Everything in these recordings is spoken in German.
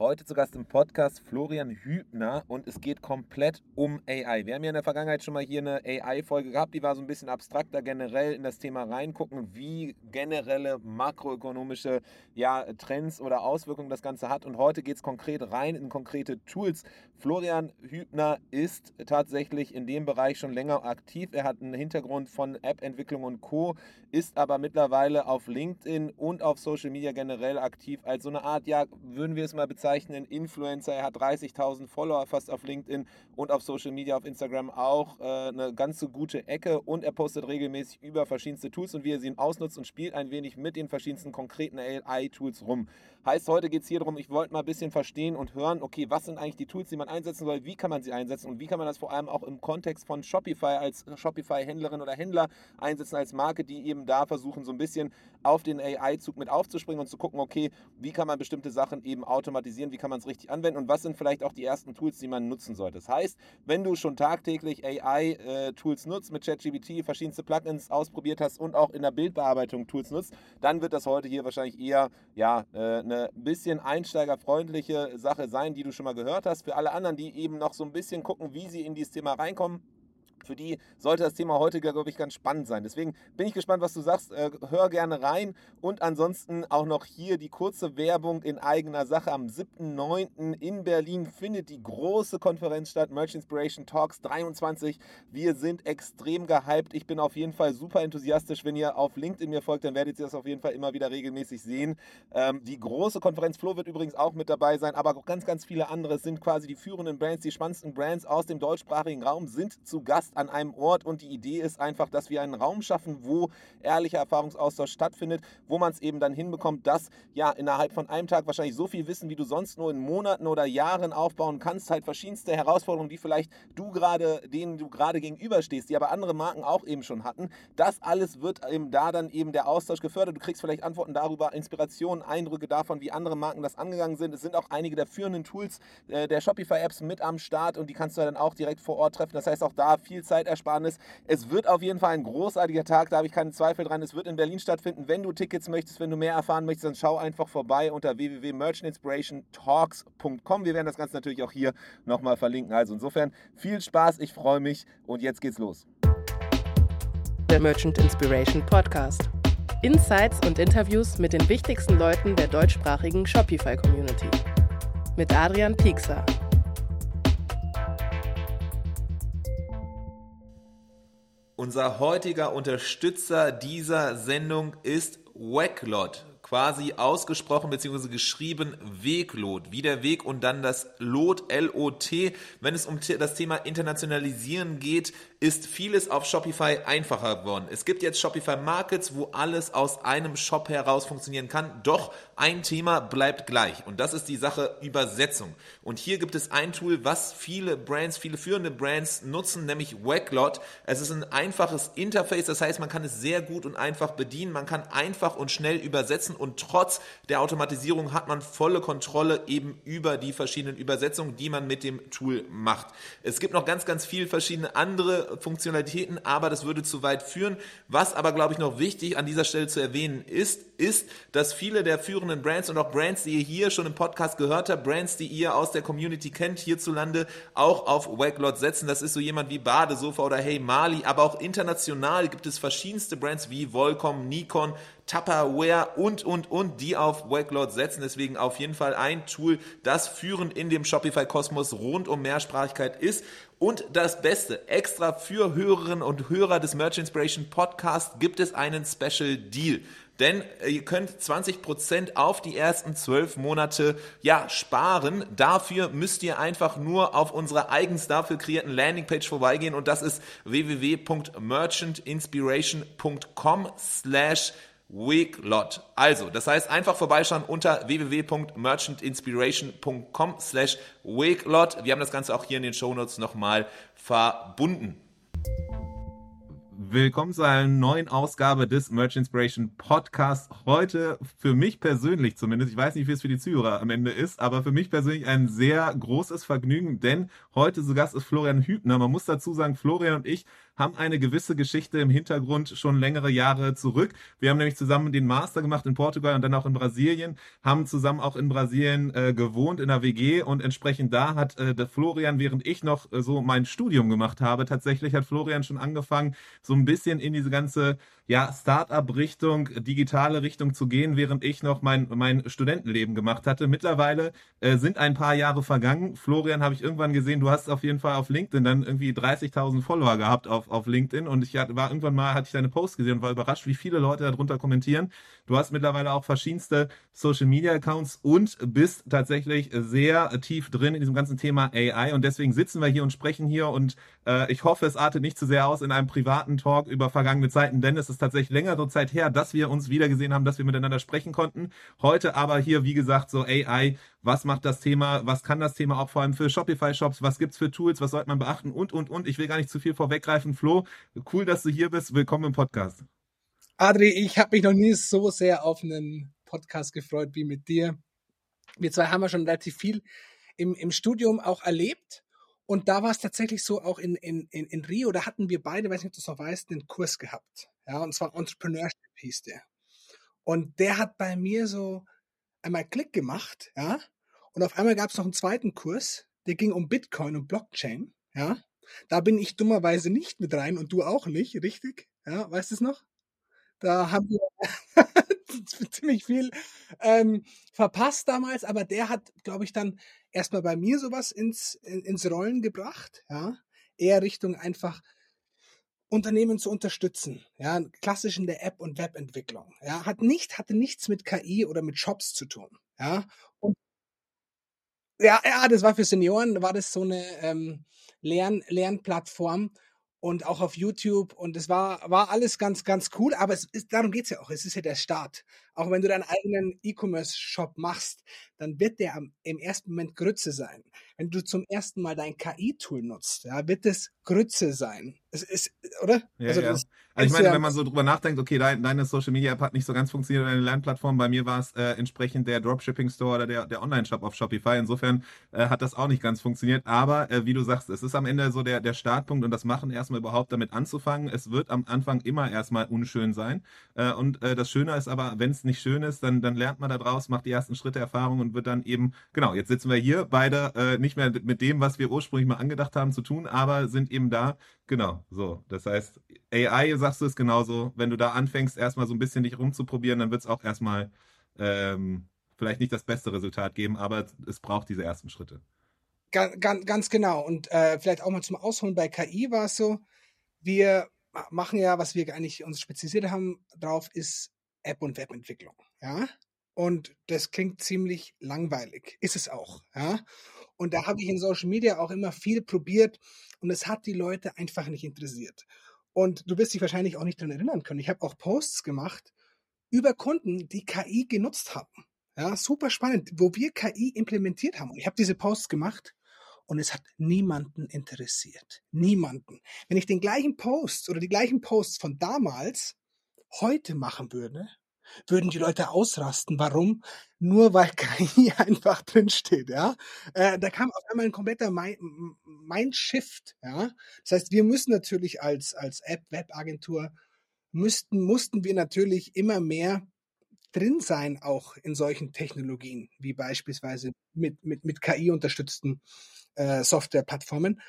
Heute zu Gast im Podcast Florian Hübner und es geht komplett um AI. Wir haben ja in der Vergangenheit schon mal hier eine AI-Folge gehabt, die war so ein bisschen abstrakter generell in das Thema reingucken, wie generelle makroökonomische ja, Trends oder Auswirkungen das Ganze hat. Und heute geht es konkret rein in konkrete Tools. Florian Hübner ist tatsächlich in dem Bereich schon länger aktiv. Er hat einen Hintergrund von App-Entwicklung und Co., ist aber mittlerweile auf LinkedIn und auf Social Media generell aktiv als so eine Art, ja, würden wir es mal bezeichnen, bezeichnen. Influencer, er hat 30.000 Follower fast auf LinkedIn und auf Social Media, auf Instagram auch äh, eine ganz so gute Ecke und er postet regelmäßig über verschiedenste Tools und wie er sie ausnutzt und spielt ein wenig mit den verschiedensten konkreten AI-Tools rum. Heißt, heute geht es hier darum, ich wollte mal ein bisschen verstehen und hören, okay, was sind eigentlich die Tools, die man einsetzen soll, wie kann man sie einsetzen? Und wie kann man das vor allem auch im Kontext von Shopify als Shopify-Händlerin oder Händler einsetzen, als Marke, die eben da versuchen, so ein bisschen auf den AI-Zug mit aufzuspringen und zu gucken, okay, wie kann man bestimmte Sachen eben automatisieren, wie kann man es richtig anwenden? Und was sind vielleicht auch die ersten Tools, die man nutzen sollte. Das heißt, wenn du schon tagtäglich AI-Tools nutzt, mit ChatGPT verschiedenste Plugins ausprobiert hast und auch in der Bildbearbeitung Tools nutzt, dann wird das heute hier wahrscheinlich eher ja, äh, eine bisschen einsteigerfreundliche Sache sein, die du schon mal gehört hast. Für alle anderen, die eben noch so ein bisschen gucken, wie sie in dieses Thema reinkommen, für die sollte das Thema heute, glaube ich, ganz spannend sein. Deswegen bin ich gespannt, was du sagst. Äh, hör gerne rein. Und ansonsten auch noch hier die kurze Werbung in eigener Sache. Am 7.9. in Berlin findet die große Konferenz statt, Merch Inspiration Talks 23. Wir sind extrem gehypt. Ich bin auf jeden Fall super enthusiastisch. Wenn ihr auf LinkedIn mir folgt, dann werdet ihr das auf jeden Fall immer wieder regelmäßig sehen. Ähm, die große Konferenz, Flo wird übrigens auch mit dabei sein, aber ganz, ganz viele andere sind quasi die führenden Brands, die spannendsten Brands aus dem deutschsprachigen Raum sind zu Gast Gast an einem Ort und die Idee ist einfach, dass wir einen Raum schaffen, wo ehrlicher Erfahrungsaustausch stattfindet, wo man es eben dann hinbekommt, dass ja innerhalb von einem Tag wahrscheinlich so viel Wissen, wie du sonst nur in Monaten oder Jahren aufbauen kannst, halt verschiedenste Herausforderungen, die vielleicht du gerade, denen du gerade gegenüberstehst, die aber andere Marken auch eben schon hatten. Das alles wird eben da dann eben der Austausch gefördert. Du kriegst vielleicht Antworten darüber, Inspirationen, Eindrücke davon, wie andere Marken das angegangen sind. Es sind auch einige der führenden Tools äh, der Shopify-Apps mit am Start und die kannst du dann auch direkt vor Ort treffen. Das heißt auch da viel viel Zeitersparnis. Es wird auf jeden Fall ein großartiger Tag, da habe ich keinen Zweifel dran. Es wird in Berlin stattfinden. Wenn du Tickets möchtest, wenn du mehr erfahren möchtest, dann schau einfach vorbei unter www.merchantinspirationtalks.com. Wir werden das Ganze natürlich auch hier nochmal verlinken. Also insofern viel Spaß, ich freue mich und jetzt geht's los. Der Merchant Inspiration Podcast. Insights und Interviews mit den wichtigsten Leuten der deutschsprachigen Shopify-Community. Mit Adrian Piekser. Unser heutiger Unterstützer dieser Sendung ist Wacklot quasi ausgesprochen bzw. geschrieben Weglot, wie der Weg und dann das Lot, L-O-T. Wenn es um das Thema Internationalisieren geht, ist vieles auf Shopify einfacher geworden. Es gibt jetzt Shopify Markets, wo alles aus einem Shop heraus funktionieren kann, doch ein Thema bleibt gleich und das ist die Sache Übersetzung. Und hier gibt es ein Tool, was viele Brands, viele führende Brands nutzen, nämlich Wacklot. Es ist ein einfaches Interface, das heißt, man kann es sehr gut und einfach bedienen, man kann einfach und schnell übersetzen und trotz der Automatisierung hat man volle Kontrolle eben über die verschiedenen Übersetzungen, die man mit dem Tool macht. Es gibt noch ganz, ganz viele verschiedene andere Funktionalitäten, aber das würde zu weit führen. Was aber, glaube ich, noch wichtig an dieser Stelle zu erwähnen ist, ist, dass viele der führenden Brands und auch Brands, die ihr hier schon im Podcast gehört habt, Brands, die ihr aus der Community kennt, hierzulande auch auf Waglot setzen. Das ist so jemand wie Badesofa oder Hey Mali, aber auch international gibt es verschiedenste Brands wie Volcom, Nikon, Tupperware und, und, und, die auf Wakelot setzen. Deswegen auf jeden Fall ein Tool, das führend in dem Shopify-Kosmos rund um Mehrsprachigkeit ist. Und das Beste, extra für Hörerinnen und Hörer des Merch Inspiration Podcast gibt es einen Special Deal. Denn äh, ihr könnt 20% auf die ersten 12 Monate ja sparen. Dafür müsst ihr einfach nur auf unserer eigens dafür kreierten Landingpage vorbeigehen und das ist www.merchantinspiration.com slash Weeklot. Also, das heißt einfach vorbeischauen unter www.merchantinspiration.com slash Weeklot. Wir haben das Ganze auch hier in den Shownotes nochmal verbunden. Willkommen zu einer neuen Ausgabe des Merch Inspiration Podcast. Heute für mich persönlich zumindest, ich weiß nicht, wie es für die Zuhörer am Ende ist, aber für mich persönlich ein sehr großes Vergnügen, denn heute zu Gast ist Florian Hübner. Man muss dazu sagen, Florian und ich haben eine gewisse Geschichte im Hintergrund schon längere Jahre zurück. Wir haben nämlich zusammen den Master gemacht in Portugal und dann auch in Brasilien, haben zusammen auch in Brasilien äh, gewohnt in der WG und entsprechend da hat äh, der Florian, während ich noch äh, so mein Studium gemacht habe, tatsächlich hat Florian schon angefangen, so ein bisschen in diese ganze ja, Start-up-Richtung, digitale Richtung zu gehen, während ich noch mein, mein Studentenleben gemacht hatte. Mittlerweile äh, sind ein paar Jahre vergangen. Florian habe ich irgendwann gesehen, du hast auf jeden Fall auf LinkedIn dann irgendwie 30.000 Follower gehabt auf, auf LinkedIn und ich war irgendwann mal, hatte ich deine Post gesehen und war überrascht, wie viele Leute darunter kommentieren. Du hast mittlerweile auch verschiedenste Social Media Accounts und bist tatsächlich sehr tief drin in diesem ganzen Thema AI und deswegen sitzen wir hier und sprechen hier und äh, ich hoffe, es artet nicht zu sehr aus in einem privaten Talk über vergangene Zeiten, denn es ist tatsächlich längere Zeit her, dass wir uns wiedergesehen haben, dass wir miteinander sprechen konnten. Heute aber hier, wie gesagt, so AI, was macht das Thema, was kann das Thema auch vor allem für Shopify-Shops, was gibt's für Tools, was sollte man beachten und, und, und. Ich will gar nicht zu viel vorweggreifen. Flo, cool, dass du hier bist. Willkommen im Podcast. Adri, ich habe mich noch nie so sehr auf einen Podcast gefreut wie mit dir. Wir zwei haben ja schon relativ viel im, im Studium auch erlebt und da war es tatsächlich so, auch in, in, in, in Rio, da hatten wir beide, weiß nicht, ob du es noch weißt, einen Kurs gehabt. Ja, und zwar Entrepreneurship hieß der. Und der hat bei mir so einmal Klick gemacht, ja. Und auf einmal gab es noch einen zweiten Kurs, der ging um Bitcoin und Blockchain, ja. Da bin ich dummerweise nicht mit rein und du auch nicht, richtig? Ja, weißt du es noch? Da haben wir ziemlich viel ähm, verpasst damals, aber der hat, glaube ich, dann erstmal bei mir sowas ins, ins Rollen gebracht, ja. Eher Richtung einfach Unternehmen zu unterstützen, ja, klassisch in der App- und Webentwicklung, ja, hat nicht, hatte nichts mit KI oder mit Shops zu tun, ja. Und ja, ja, das war für Senioren, war das so eine ähm, Lern Lernplattform, und auch auf YouTube und es war, war alles ganz, ganz cool, aber es ist, darum geht's ja auch. Es ist ja der Start. Auch wenn du deinen eigenen E-Commerce-Shop machst, dann wird der am, im ersten Moment Grütze sein. Wenn du zum ersten Mal dein KI-Tool nutzt, ja, wird es Grütze sein. Es ist, oder? Ja, also, ja. also ich meine, ja, wenn man so drüber nachdenkt, okay, dein, deine Social Media App hat nicht so ganz funktioniert, deine Lernplattform, bei mir war es äh, entsprechend der Dropshipping Store oder der, der Online-Shop auf Shopify. Insofern äh, hat das auch nicht ganz funktioniert. Aber äh, wie du sagst, es ist am Ende so der, der Startpunkt und das Machen erstmal überhaupt damit anzufangen. Es wird am Anfang immer erstmal unschön sein. Äh, und äh, das Schöne ist aber, wenn es nicht schön ist, dann, dann lernt man da draus, macht die ersten Schritte Erfahrung und wird dann eben, genau, jetzt sitzen wir hier beide äh, nicht mehr mit dem, was wir ursprünglich mal angedacht haben zu tun, aber sind eben da. Genau, so. Das heißt, AI, sagst du, ist genauso, wenn du da anfängst, erstmal so ein bisschen dich rumzuprobieren, dann wird es auch erstmal ähm, vielleicht nicht das beste Resultat geben, aber es braucht diese ersten Schritte. Ganz, ganz genau. Und äh, vielleicht auch mal zum Ausholen bei KI war es so, wir machen ja, was wir eigentlich uns spezialisiert haben drauf, ist App- und Webentwicklung. Ja. Und das klingt ziemlich langweilig. Ist es auch. Ja. Und da habe ich in Social Media auch immer viel probiert und es hat die Leute einfach nicht interessiert. Und du wirst dich wahrscheinlich auch nicht daran erinnern können. Ich habe auch Posts gemacht über Kunden, die KI genutzt haben. Ja, super spannend, wo wir KI implementiert haben. Und ich habe diese Posts gemacht und es hat niemanden interessiert. Niemanden. Wenn ich den gleichen Post oder die gleichen Posts von damals heute machen würde, würden die Leute ausrasten. Warum? Nur weil KI einfach drinsteht, ja. Äh, da kam auf einmal ein kompletter Mindshift, ja. Das heißt, wir müssen natürlich als, als App-Web-Agentur müssten, mussten wir natürlich immer mehr drin sein, auch in solchen Technologien, wie beispielsweise mit, mit, mit KI unterstützten äh, Softwareplattformen.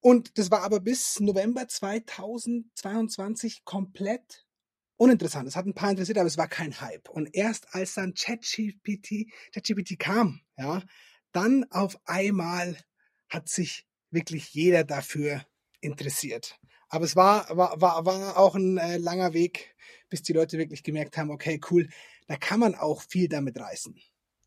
Und das war aber bis November 2022 komplett uninteressant. Es hat ein paar interessiert, aber es war kein Hype. Und erst als dann ChatGPT, ChatGPT kam, ja, dann auf einmal hat sich wirklich jeder dafür interessiert. Aber es war, war, war, war auch ein äh, langer Weg, bis die Leute wirklich gemerkt haben, okay, cool, da kann man auch viel damit reißen.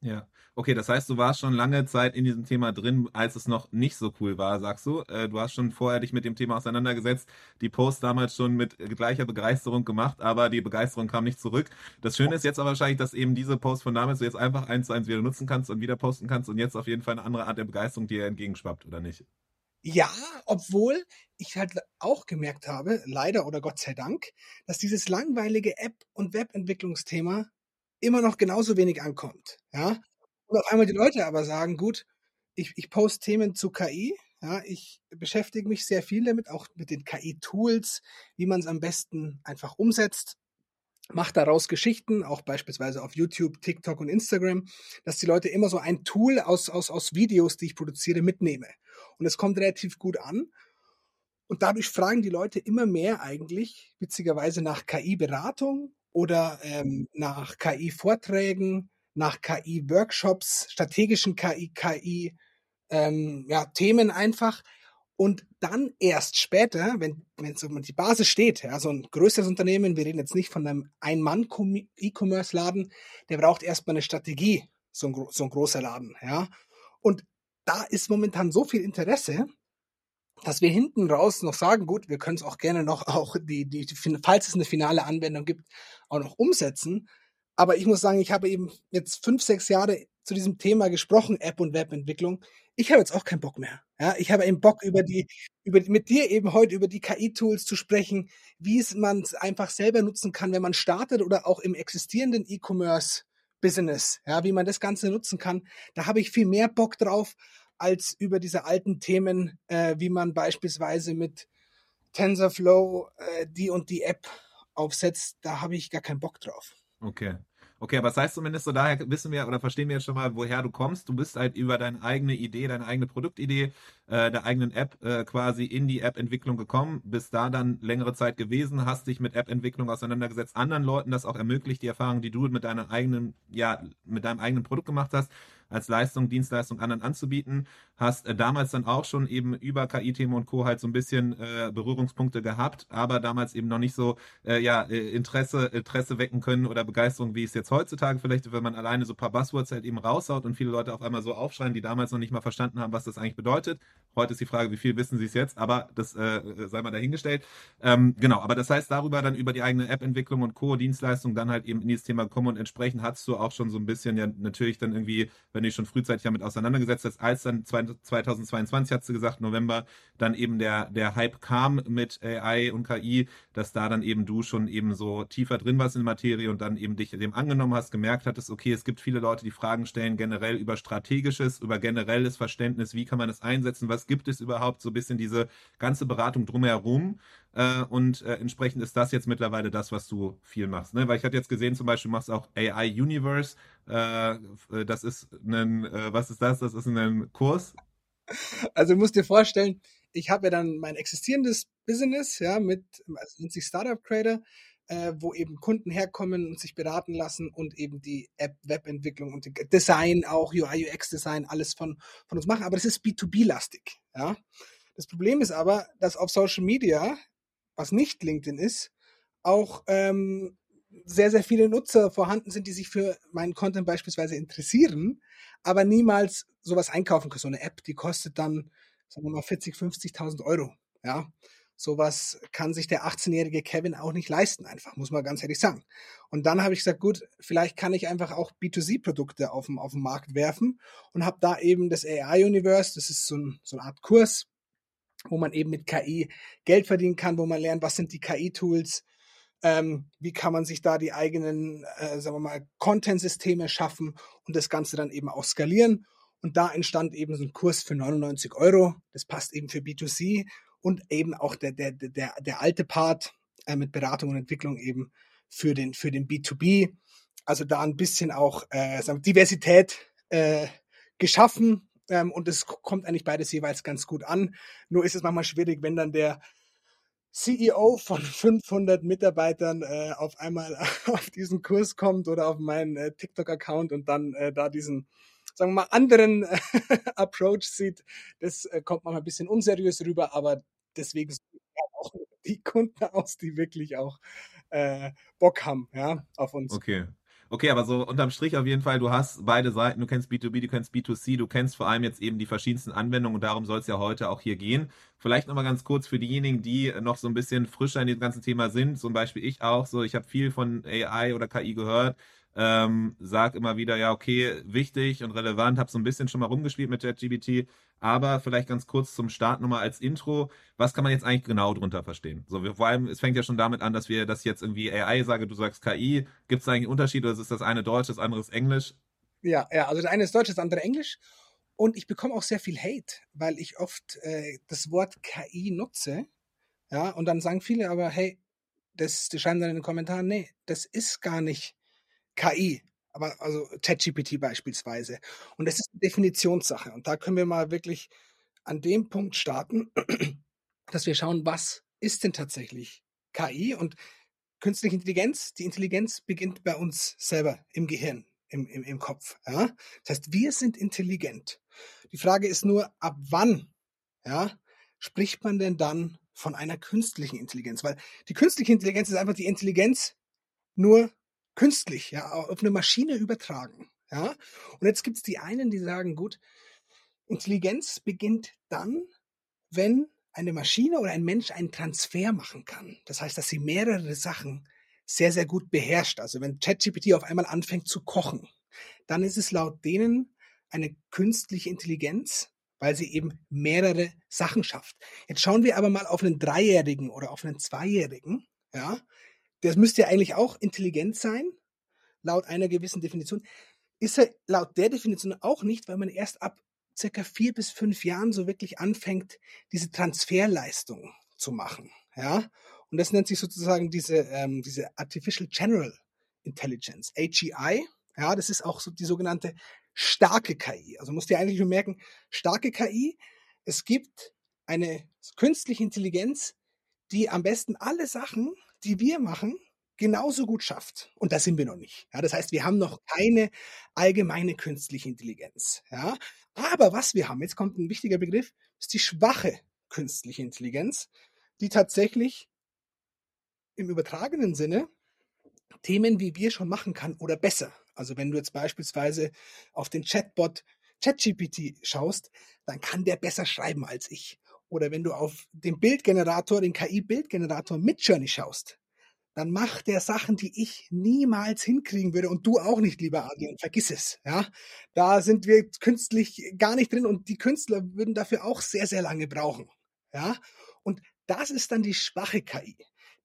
Ja, okay, das heißt, du warst schon lange Zeit in diesem Thema drin, als es noch nicht so cool war, sagst du. Äh, du hast schon vorher dich mit dem Thema auseinandergesetzt, die Post damals schon mit gleicher Begeisterung gemacht, aber die Begeisterung kam nicht zurück. Das Schöne ist jetzt aber wahrscheinlich, dass eben diese Post von damals du jetzt einfach eins zu eins wieder nutzen kannst und wieder posten kannst und jetzt auf jeden Fall eine andere Art der Begeisterung dir entgegenschwappt, oder nicht? Ja, obwohl ich halt auch gemerkt habe, leider oder Gott sei Dank, dass dieses langweilige App- und Webentwicklungsthema immer noch genauso wenig ankommt. Ja? Und auf einmal die Leute aber sagen, gut, ich, ich poste Themen zu KI, Ja, ich beschäftige mich sehr viel damit, auch mit den KI-Tools, wie man es am besten einfach umsetzt. Mache daraus Geschichten, auch beispielsweise auf YouTube, TikTok und Instagram, dass die Leute immer so ein Tool aus, aus, aus Videos, die ich produziere, mitnehme. Und es kommt relativ gut an. Und dadurch fragen die Leute immer mehr eigentlich, witzigerweise, nach KI-Beratung oder ähm, nach KI-Vorträgen, nach KI-Workshops, strategischen KI, KI, ähm, ja, Themen einfach. Und dann erst später, wenn, wenn so die Basis steht, ja, so ein größeres Unternehmen, wir reden jetzt nicht von einem Ein-Mann-E-Commerce-Laden, der braucht erstmal eine Strategie, so ein, so ein großer Laden, ja. Und da ist momentan so viel Interesse, dass wir hinten raus noch sagen, gut, wir können es auch gerne noch auch die, die, falls es eine finale Anwendung gibt, auch noch umsetzen. Aber ich muss sagen, ich habe eben jetzt fünf, sechs Jahre zu diesem Thema gesprochen, App und Webentwicklung. Ich habe jetzt auch keinen Bock mehr. Ja, ich habe eben Bock über die, über, mit dir eben heute über die KI-Tools zu sprechen, wie es man einfach selber nutzen kann, wenn man startet oder auch im existierenden E-Commerce Business, ja, wie man das Ganze nutzen kann. Da habe ich viel mehr Bock drauf, als über diese alten Themen, äh, wie man beispielsweise mit TensorFlow äh, die und die App aufsetzt. Da habe ich gar keinen Bock drauf. Okay. Okay, aber das heißt zumindest so, daher wissen wir oder verstehen wir jetzt schon mal, woher du kommst. Du bist halt über deine eigene Idee, deine eigene Produktidee, äh, der eigenen App äh, quasi in die App-Entwicklung gekommen, bist da dann längere Zeit gewesen, hast dich mit App-Entwicklung auseinandergesetzt, anderen Leuten das auch ermöglicht, die Erfahrung, die du mit deiner eigenen, ja, mit deinem eigenen Produkt gemacht hast, als Leistung, Dienstleistung anderen anzubieten. Hast äh, damals dann auch schon eben über KI-Themen und Co. halt so ein bisschen äh, Berührungspunkte gehabt, aber damals eben noch nicht so äh, ja, äh, Interesse, Interesse wecken können oder Begeisterung, wie es jetzt heutzutage vielleicht, wenn man alleine so ein paar Buzzwords halt eben raushaut und viele Leute auf einmal so aufschreien, die damals noch nicht mal verstanden haben, was das eigentlich bedeutet. Heute ist die Frage, wie viel wissen sie es jetzt, aber das äh, sei mal dahingestellt. Ähm, genau, aber das heißt, darüber dann über die eigene App-Entwicklung und Co-Dienstleistung dann halt eben in dieses Thema kommen und entsprechend hast du auch schon so ein bisschen ja natürlich dann irgendwie wenn du dich schon frühzeitig damit auseinandergesetzt hast, als dann 2022, hat sie gesagt, November, dann eben der, der Hype kam mit AI und KI, dass da dann eben du schon eben so tiefer drin warst in der Materie und dann eben dich dem angenommen hast, gemerkt hattest, okay, es gibt viele Leute, die Fragen stellen generell über strategisches, über generelles Verständnis, wie kann man es einsetzen, was gibt es überhaupt, so ein bisschen diese ganze Beratung drumherum äh, und äh, entsprechend ist das jetzt mittlerweile das, was du viel machst. Ne? Weil ich hatte jetzt gesehen, zum Beispiel, du machst auch AI Universe. Äh, das ist ein, äh, was ist das? Das ist ein Kurs. Also du musst dir vorstellen, ich habe ja dann mein existierendes Business, ja, mit, also nennt sich Startup Creator, äh, wo eben Kunden herkommen und sich beraten lassen und eben die App-Webentwicklung und Design, auch UI, UX-Design, alles von, von uns machen. Aber das ist B2B-lastig, ja. Das Problem ist aber, dass auf Social Media was nicht LinkedIn ist, auch ähm, sehr, sehr viele Nutzer vorhanden sind, die sich für meinen Content beispielsweise interessieren, aber niemals sowas einkaufen können. So eine App, die kostet dann, sagen wir mal, 40, 50.000 Euro. Ja, sowas kann sich der 18-jährige Kevin auch nicht leisten, einfach, muss man ganz ehrlich sagen. Und dann habe ich gesagt, gut, vielleicht kann ich einfach auch B2C-Produkte auf dem, auf den Markt werfen und habe da eben das AI-Universe, das ist so, ein, so eine Art Kurs, wo man eben mit KI Geld verdienen kann, wo man lernt, was sind die KI-Tools, ähm, wie kann man sich da die eigenen, äh, sagen wir mal, Content-Systeme schaffen und das Ganze dann eben auch skalieren. Und da entstand eben so ein Kurs für 99 Euro. Das passt eben für B2C und eben auch der, der, der, der alte Part äh, mit Beratung und Entwicklung eben für den, für den B2B. Also da ein bisschen auch äh, Diversität äh, geschaffen ähm, und es kommt eigentlich beides jeweils ganz gut an. Nur ist es manchmal schwierig, wenn dann der CEO von 500 Mitarbeitern äh, auf einmal auf diesen Kurs kommt oder auf meinen äh, TikTok-Account und dann äh, da diesen, sagen wir mal, anderen Approach sieht. Das äh, kommt manchmal ein bisschen unseriös rüber, aber deswegen auch die Kunden aus, die wirklich auch äh, Bock haben, ja, auf uns. Okay. Okay, aber so unterm Strich auf jeden Fall, du hast beide Seiten, du kennst B2B, du kennst B2C, du kennst vor allem jetzt eben die verschiedensten Anwendungen und darum soll es ja heute auch hier gehen. Vielleicht nochmal ganz kurz für diejenigen, die noch so ein bisschen frischer in dem ganzen Thema sind, zum Beispiel ich auch, so ich habe viel von AI oder KI gehört, ähm, sag immer wieder, ja, okay, wichtig und relevant, habe so ein bisschen schon mal rumgespielt mit JetGBT, aber vielleicht ganz kurz zum Start nochmal als Intro, was kann man jetzt eigentlich genau drunter verstehen? So, wir, vor allem, es fängt ja schon damit an, dass wir das jetzt irgendwie AI sage, du sagst KI, gibt es eigentlich einen Unterschied oder ist das eine Deutsch, das andere ist Englisch? Ja, ja, also das eine ist Deutsch, das andere Englisch Und ich bekomme auch sehr viel Hate, weil ich oft äh, das Wort KI nutze. Ja, und dann sagen viele aber, hey, das, die schreiben dann in den Kommentaren, nee, das ist gar nicht KI. Aber also ChatGPT beispielsweise. Und das ist eine Definitionssache. Und da können wir mal wirklich an dem Punkt starten, dass wir schauen, was ist denn tatsächlich KI und künstliche Intelligenz. Die Intelligenz beginnt bei uns selber im Gehirn, im, im, im Kopf. Ja? Das heißt, wir sind intelligent. Die Frage ist nur, ab wann ja, spricht man denn dann von einer künstlichen Intelligenz? Weil die künstliche Intelligenz ist einfach die Intelligenz nur künstlich, ja, auf eine Maschine übertragen. Ja? Und jetzt gibt es die einen, die sagen, gut, Intelligenz beginnt dann, wenn eine Maschine oder ein Mensch einen Transfer machen kann. Das heißt, dass sie mehrere Sachen sehr, sehr gut beherrscht. Also wenn ChatGPT auf einmal anfängt zu kochen, dann ist es laut denen eine künstliche Intelligenz, weil sie eben mehrere Sachen schafft. Jetzt schauen wir aber mal auf einen Dreijährigen oder auf einen Zweijährigen. Ja, das müsste ja eigentlich auch intelligent sein, laut einer gewissen Definition. Ist er laut der Definition auch nicht, weil man erst ab circa vier bis fünf Jahren so wirklich anfängt, diese Transferleistung zu machen. Ja, und das nennt sich sozusagen diese, ähm, diese Artificial General Intelligence, AGI. Ja, das ist auch so die sogenannte starke KI. Also musst du dir eigentlich nur merken, starke KI, es gibt eine künstliche Intelligenz, die am besten alle Sachen, die wir machen, genauso gut schafft. Und da sind wir noch nicht. Ja, das heißt, wir haben noch keine allgemeine künstliche Intelligenz. Ja, aber was wir haben, jetzt kommt ein wichtiger Begriff, ist die schwache künstliche Intelligenz, die tatsächlich im übertragenen Sinne Themen wie wir schon machen kann oder besser. Also wenn du jetzt beispielsweise auf den Chatbot ChatGPT schaust, dann kann der besser schreiben als ich. Oder wenn du auf den Bildgenerator, den KI-Bildgenerator Midjourney schaust, dann macht der Sachen, die ich niemals hinkriegen würde und du auch nicht, lieber Adrian, vergiss es. Ja, da sind wir künstlich gar nicht drin und die Künstler würden dafür auch sehr, sehr lange brauchen. Ja, und das ist dann die schwache KI.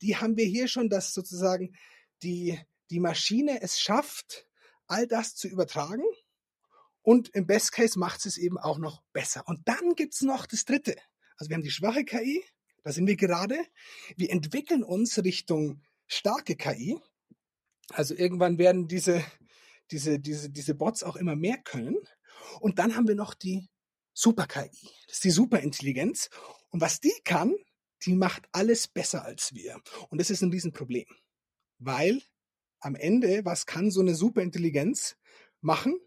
Die haben wir hier schon, dass sozusagen die, die Maschine es schafft, all das zu übertragen und im Best Case macht es eben auch noch besser. Und dann gibt's noch das dritte. Also wir haben die schwache KI, da sind wir gerade. Wir entwickeln uns Richtung starke KI. Also irgendwann werden diese, diese, diese, diese Bots auch immer mehr können. Und dann haben wir noch die Super-KI. Das ist die Superintelligenz. Und was die kann, die macht alles besser als wir. Und das ist ein Riesenproblem. Weil am Ende, was kann so eine Superintelligenz machen?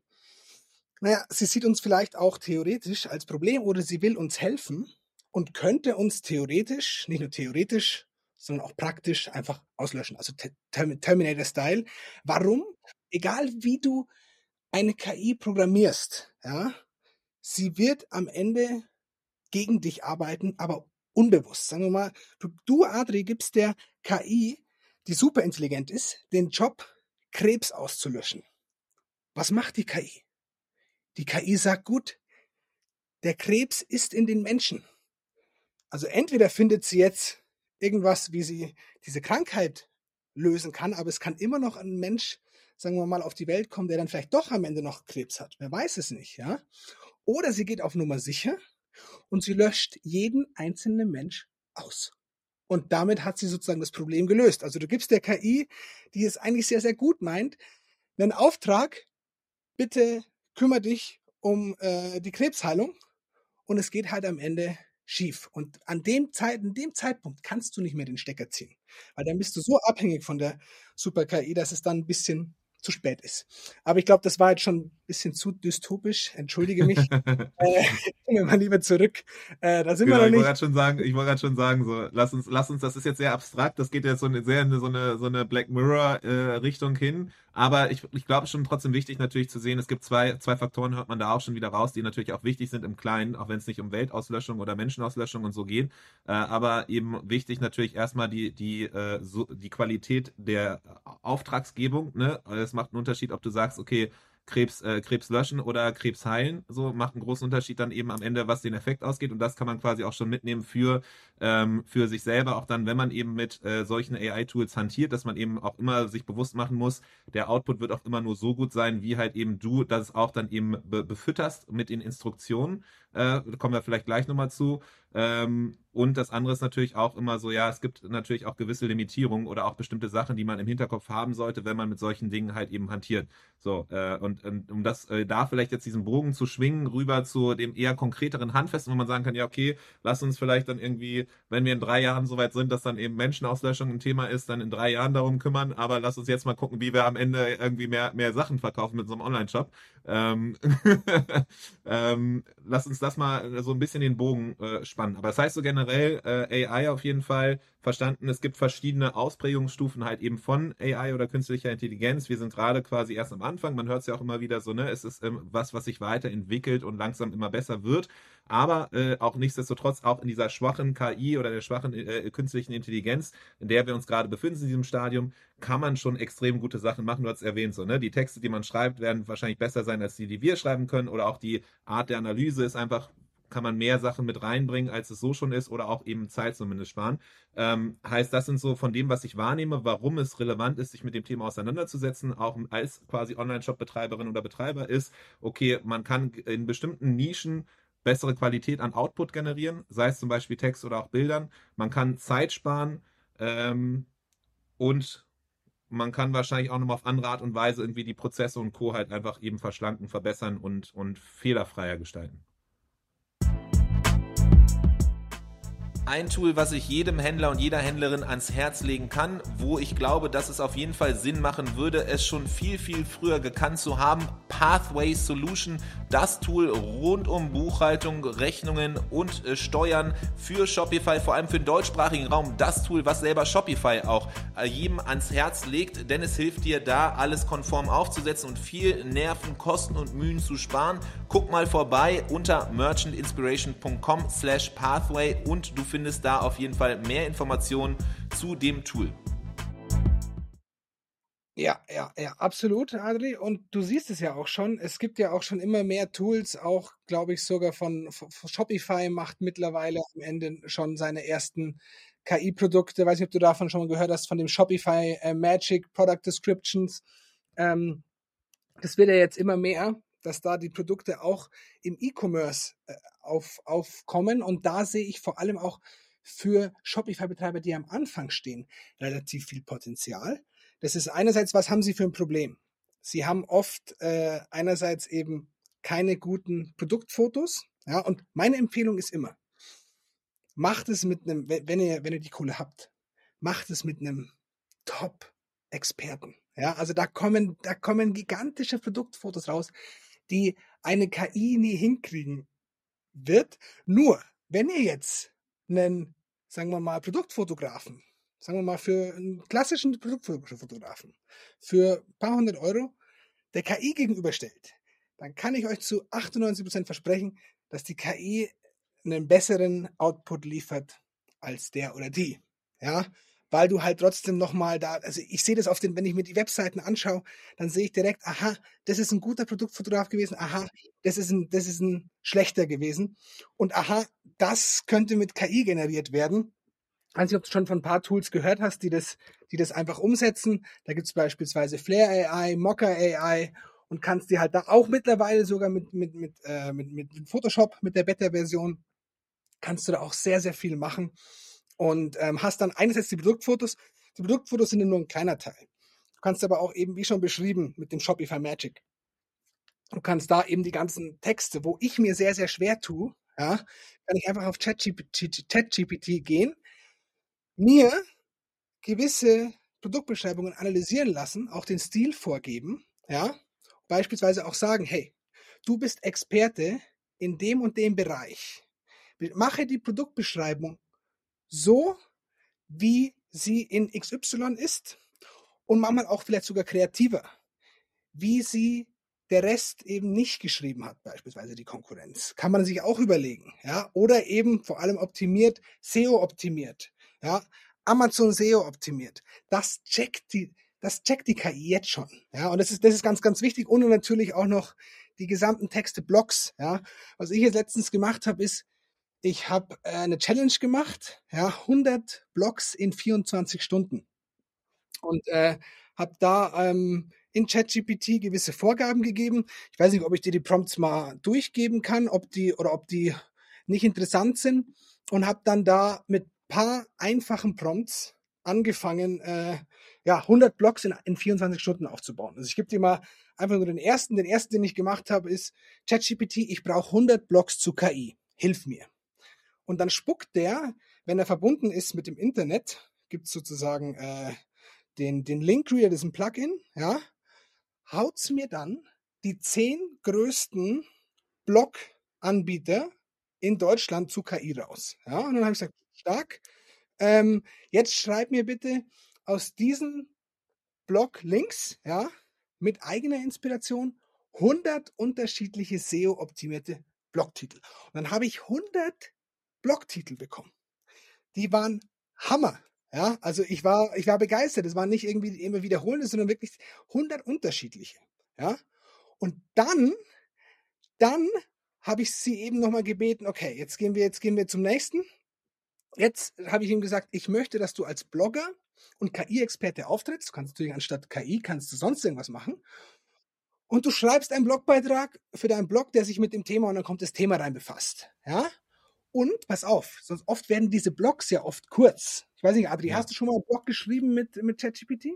Naja, sie sieht uns vielleicht auch theoretisch als Problem oder sie will uns helfen und könnte uns theoretisch, nicht nur theoretisch, sondern auch praktisch einfach auslöschen. Also Terminator-Style. Warum? Egal wie du eine KI programmierst, ja, sie wird am Ende gegen dich arbeiten, aber unbewusst. Sagen wir mal, du, du Adri, gibst der KI, die super intelligent ist, den Job, Krebs auszulöschen. Was macht die KI? Die KI sagt, gut, der Krebs ist in den Menschen. Also entweder findet sie jetzt irgendwas, wie sie diese Krankheit lösen kann, aber es kann immer noch ein Mensch, sagen wir mal, auf die Welt kommen, der dann vielleicht doch am Ende noch Krebs hat. Wer weiß es nicht, ja? Oder sie geht auf Nummer sicher und sie löscht jeden einzelnen Mensch aus. Und damit hat sie sozusagen das Problem gelöst. Also du gibst der KI, die es eigentlich sehr, sehr gut meint, einen Auftrag, bitte kümmere dich um äh, die Krebsheilung und es geht halt am Ende schief. Und an dem, Zeit, an dem Zeitpunkt kannst du nicht mehr den Stecker ziehen. Weil dann bist du so abhängig von der Super-KI, dass es dann ein bisschen zu spät ist. Aber ich glaube, das war jetzt schon ein bisschen zu dystopisch. Entschuldige mich. äh, wir mal lieber zurück. Äh, da sind genau, wir noch nicht. Ich wollte schon sagen, ich wollte gerade schon sagen, so, lass uns, lass uns, das ist jetzt sehr abstrakt, das geht jetzt so eine, sehr in so eine, so eine Black Mirror äh, Richtung hin. Aber ich, ich glaube schon trotzdem wichtig natürlich zu sehen, es gibt zwei, zwei Faktoren, hört man da auch schon wieder raus, die natürlich auch wichtig sind im Kleinen, auch wenn es nicht um Weltauslöschung oder Menschenauslöschung und so geht. Äh, aber eben wichtig natürlich erstmal die, die, äh, so, die Qualität der Auftragsgebung. Ne? Es macht einen Unterschied, ob du sagst, okay, Krebs, äh, Krebs löschen oder Krebs heilen. So macht einen großen Unterschied dann eben am Ende, was den Effekt ausgeht. Und das kann man quasi auch schon mitnehmen für, ähm, für sich selber, auch dann, wenn man eben mit äh, solchen AI-Tools hantiert, dass man eben auch immer sich bewusst machen muss, der Output wird auch immer nur so gut sein, wie halt eben du das auch dann eben be befütterst mit den Instruktionen. Äh, kommen wir vielleicht gleich nochmal zu. Ähm, und das andere ist natürlich auch immer so, ja, es gibt natürlich auch gewisse Limitierungen oder auch bestimmte Sachen, die man im Hinterkopf haben sollte, wenn man mit solchen Dingen halt eben hantiert. So, äh, und, und um das äh, da vielleicht jetzt diesen Bogen zu schwingen, rüber zu dem eher konkreteren Handfesten, wo man sagen kann, ja, okay, lass uns vielleicht dann irgendwie, wenn wir in drei Jahren soweit sind, dass dann eben Menschenauslöschung ein Thema ist, dann in drei Jahren darum kümmern, aber lass uns jetzt mal gucken, wie wir am Ende irgendwie mehr, mehr Sachen verkaufen mit so einem Online-Shop. Ähm, ähm, lass uns das mal so ein bisschen den Bogen äh, spannen. Aber das heißt so generell, äh, AI auf jeden Fall verstanden, es gibt verschiedene Ausprägungsstufen halt eben von AI oder künstlicher Intelligenz. Wir sind gerade quasi erst am Anfang. Man hört es ja auch immer wieder so, ne? Es ist ähm, was, was sich weiterentwickelt und langsam immer besser wird. Aber äh, auch nichtsdestotrotz auch in dieser schwachen KI oder der schwachen äh, künstlichen Intelligenz, in der wir uns gerade befinden in diesem Stadium, kann man schon extrem gute Sachen machen. Du hast erwähnt, so, ne? Die Texte, die man schreibt, werden wahrscheinlich besser sein als die, die wir schreiben können. Oder auch die Art der Analyse ist einfach kann man mehr Sachen mit reinbringen, als es so schon ist, oder auch eben Zeit zumindest sparen. Ähm, heißt, das sind so von dem, was ich wahrnehme, warum es relevant ist, sich mit dem Thema auseinanderzusetzen, auch als quasi Online-Shop-Betreiberin oder Betreiber ist, okay, man kann in bestimmten Nischen bessere Qualität an Output generieren, sei es zum Beispiel Text oder auch Bildern. Man kann Zeit sparen ähm, und man kann wahrscheinlich auch nochmal auf andere Art und Weise irgendwie die Prozesse und Co. halt einfach eben verschlanken, verbessern und, und fehlerfreier gestalten. Ein Tool, was ich jedem Händler und jeder Händlerin ans Herz legen kann, wo ich glaube, dass es auf jeden Fall Sinn machen würde, es schon viel, viel früher gekannt zu haben. Pathway Solution, das Tool rund um Buchhaltung, Rechnungen und äh, Steuern für Shopify, vor allem für den deutschsprachigen Raum. Das Tool, was selber Shopify auch äh, jedem ans Herz legt, denn es hilft dir da, alles konform aufzusetzen und viel Nerven, Kosten und Mühen zu sparen. Guck mal vorbei unter merchantinspiration.com slash pathway und du findest da auf jeden Fall mehr Informationen zu dem Tool. Ja, ja, ja, absolut, Adri. Und du siehst es ja auch schon. Es gibt ja auch schon immer mehr Tools, auch, glaube ich, sogar von, von Shopify macht mittlerweile am Ende schon seine ersten KI-Produkte. Weiß nicht, ob du davon schon mal gehört hast, von dem Shopify äh, Magic Product Descriptions. Ähm, das wird ja jetzt immer mehr dass da die Produkte auch im E-Commerce äh, auf, aufkommen. Und da sehe ich vor allem auch für Shopify-Betreiber, die am Anfang stehen, relativ viel Potenzial. Das ist einerseits, was haben sie für ein Problem? Sie haben oft äh, einerseits eben keine guten Produktfotos. Ja, und meine Empfehlung ist immer, macht es mit einem, wenn ihr, wenn ihr die Kohle habt, macht es mit einem Top-Experten. Ja, also da kommen, da kommen gigantische Produktfotos raus, die eine KI nie hinkriegen wird. Nur, wenn ihr jetzt einen, sagen wir mal, Produktfotografen, sagen wir mal für einen klassischen Produktfotografen, für ein paar hundert Euro der KI gegenüberstellt, dann kann ich euch zu 98 Prozent versprechen, dass die KI einen besseren Output liefert als der oder die. Ja, weil du halt trotzdem nochmal da, also ich sehe das auf den, wenn ich mir die Webseiten anschaue, dann sehe ich direkt, aha, das ist ein guter Produktfotograf gewesen, aha, das ist ein, das ist ein schlechter gewesen und aha, das könnte mit KI generiert werden. Ich weiß nicht, ob du schon von ein paar Tools gehört hast, die das, die das einfach umsetzen. Da gibt es beispielsweise Flare AI, Mocker AI und kannst die halt da auch mittlerweile sogar mit, mit, mit, äh, mit, mit Photoshop, mit der Beta-Version, kannst du da auch sehr, sehr viel machen und ähm, hast dann einerseits die Produktfotos. Die Produktfotos sind nur ein kleiner Teil. Du kannst aber auch eben, wie schon beschrieben, mit dem Shopify Magic. Du kannst da eben die ganzen Texte, wo ich mir sehr, sehr schwer tue, ja, kann ich einfach auf ChatGPT gehen, mir gewisse Produktbeschreibungen analysieren lassen, auch den Stil vorgeben, ja, beispielsweise auch sagen, hey, du bist Experte in dem und dem Bereich. Mache die Produktbeschreibung so, wie sie in XY ist und manchmal auch vielleicht sogar kreativer, wie sie der Rest eben nicht geschrieben hat, beispielsweise die Konkurrenz. Kann man sich auch überlegen, ja, oder eben vor allem optimiert, SEO optimiert, ja, Amazon SEO optimiert. Das checkt die, das checkt die KI jetzt schon. Ja, und das ist, das ist ganz, ganz wichtig. Und natürlich auch noch die gesamten Texte, Blogs. Ja, was ich jetzt letztens gemacht habe, ist, ich habe äh, eine Challenge gemacht, ja, 100 Blogs in 24 Stunden. Und äh, habe da ähm, in ChatGPT gewisse Vorgaben gegeben. Ich weiß nicht, ob ich dir die Prompts mal durchgeben kann, ob die oder ob die nicht interessant sind. Und habe dann da mit paar einfachen Prompts angefangen, äh, ja, 100 Blogs in, in 24 Stunden aufzubauen. Also ich gebe dir mal einfach nur den ersten. Den ersten, den ich gemacht habe, ist ChatGPT, ich brauche 100 Blogs zu KI. Hilf mir. Und dann spuckt der, wenn er verbunden ist mit dem Internet, gibt es sozusagen äh, den, den Linkreader, das ist ein Plugin, ja, haut's mir dann die zehn größten Blog-Anbieter in Deutschland zu KI raus. Ja, und dann habe ich gesagt, stark. Ähm, jetzt schreib mir bitte aus diesen Blog-Links, ja, mit eigener Inspiration 100 unterschiedliche SEO-optimierte Blogtitel. Und dann habe ich 100 Blogtitel bekommen. Die waren Hammer. Ja, also ich war, ich war begeistert. Es waren nicht irgendwie immer wiederholende, sondern wirklich 100 unterschiedliche. Ja, und dann, dann habe ich sie eben nochmal gebeten, okay, jetzt gehen wir, jetzt gehen wir zum nächsten. Jetzt habe ich ihm gesagt, ich möchte, dass du als Blogger und KI-Experte auftrittst. Du kannst natürlich anstatt KI, kannst du sonst irgendwas machen. Und du schreibst einen Blogbeitrag für deinen Blog, der sich mit dem Thema und dann kommt das Thema rein befasst. Ja? Und pass auf, sonst oft werden diese Blogs ja oft kurz. Ich weiß nicht, Adri, ja. hast du schon mal einen Blog geschrieben mit, mit ChatGPT?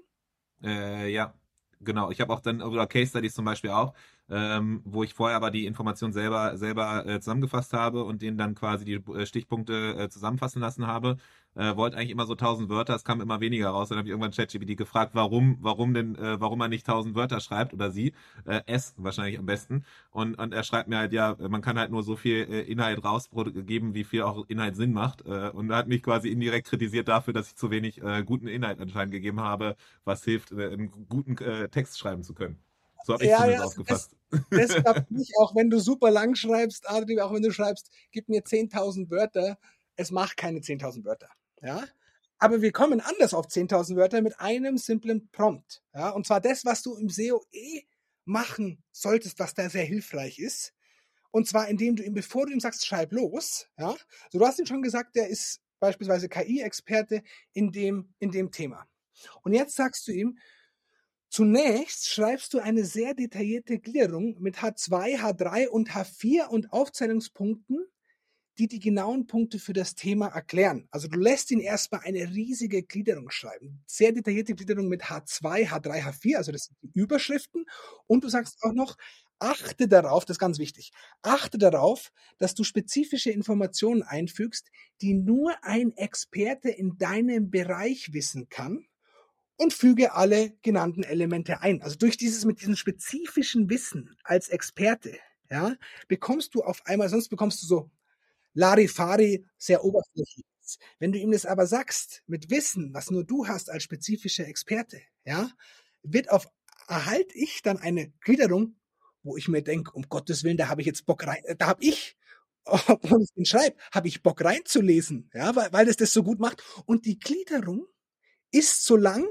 Äh, ja, genau. Ich habe auch dann, oder Case Studies zum Beispiel auch, ähm, wo ich vorher aber die Information selber, selber äh, zusammengefasst habe und denen dann quasi die äh, Stichpunkte äh, zusammenfassen lassen habe äh, wollte eigentlich immer so 1000 Wörter, es kam immer weniger raus. Dann habe ich irgendwann ChatGPT gefragt, warum, warum denn, äh, warum er nicht 1000 Wörter schreibt oder sie, äh, es wahrscheinlich am besten. Und, und er schreibt mir halt, ja, man kann halt nur so viel äh, Inhalt rausgeben, wie viel auch Inhalt Sinn macht. Äh, und er hat mich quasi indirekt kritisiert dafür, dass ich zu wenig äh, guten Inhalt anscheinend gegeben habe, was hilft, äh, einen guten äh, Text schreiben zu können. So habe ich ja, zumindest ja, aufgefasst. Das, das klappt nicht, auch wenn du super lang schreibst, Adri, auch wenn du schreibst, gib mir 10.000 Wörter, es macht keine 10.000 Wörter. Ja? Aber wir kommen anders auf 10.000 Wörter mit einem simplen Prompt. Ja? Und zwar das, was du im SEO eh machen solltest, was da sehr hilfreich ist. Und zwar, indem du ihm, bevor du ihm sagst, schreib los, ja, so du hast ihm schon gesagt, der ist beispielsweise KI-Experte in dem, in dem Thema. Und jetzt sagst du ihm, zunächst schreibst du eine sehr detaillierte Gliederung mit H2, H3 und H4 und Aufzählungspunkten die die genauen Punkte für das Thema erklären. Also du lässt ihn erstmal eine riesige Gliederung schreiben. Sehr detaillierte Gliederung mit H2, H3, H4, also das sind die Überschriften. Und du sagst auch noch, achte darauf, das ist ganz wichtig, achte darauf, dass du spezifische Informationen einfügst, die nur ein Experte in deinem Bereich wissen kann und füge alle genannten Elemente ein. Also durch dieses mit diesem spezifischen Wissen als Experte, ja, bekommst du auf einmal, sonst bekommst du so Larifari sehr oberflächlich. Wenn du ihm das aber sagst, mit Wissen, was nur du hast als spezifischer Experte, ja, wird auf, erhalte ich dann eine Gliederung, wo ich mir denke, um Gottes Willen, da habe ich jetzt Bock rein, da habe ich, wenn ich den schreibe, habe ich Bock reinzulesen, ja, weil, weil das das so gut macht. Und die Gliederung ist so lang,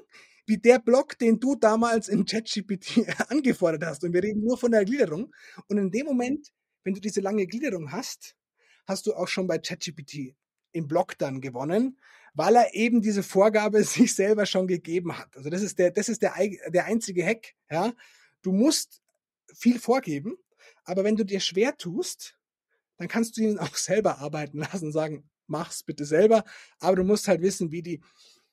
wie der Block, den du damals in ChatGPT angefordert hast. Und wir reden nur von der Gliederung. Und in dem Moment, wenn du diese lange Gliederung hast, hast du auch schon bei ChatGPT im Blog dann gewonnen, weil er eben diese Vorgabe sich selber schon gegeben hat. Also das ist der, das ist der, der einzige Hack, ja. Du musst viel vorgeben, aber wenn du dir schwer tust, dann kannst du ihn auch selber arbeiten lassen, sagen, mach's bitte selber, aber du musst halt wissen, wie die,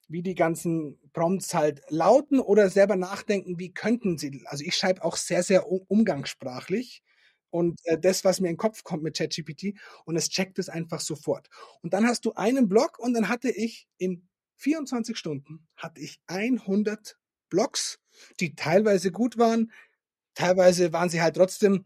wie die ganzen Prompts halt lauten oder selber nachdenken, wie könnten sie. Also ich schreibe auch sehr, sehr umgangssprachlich und äh, das, was mir in den Kopf kommt mit ChatGPT und es checkt es einfach sofort. Und dann hast du einen Blog und dann hatte ich in 24 Stunden hatte ich 100 Blogs, die teilweise gut waren, teilweise waren sie halt trotzdem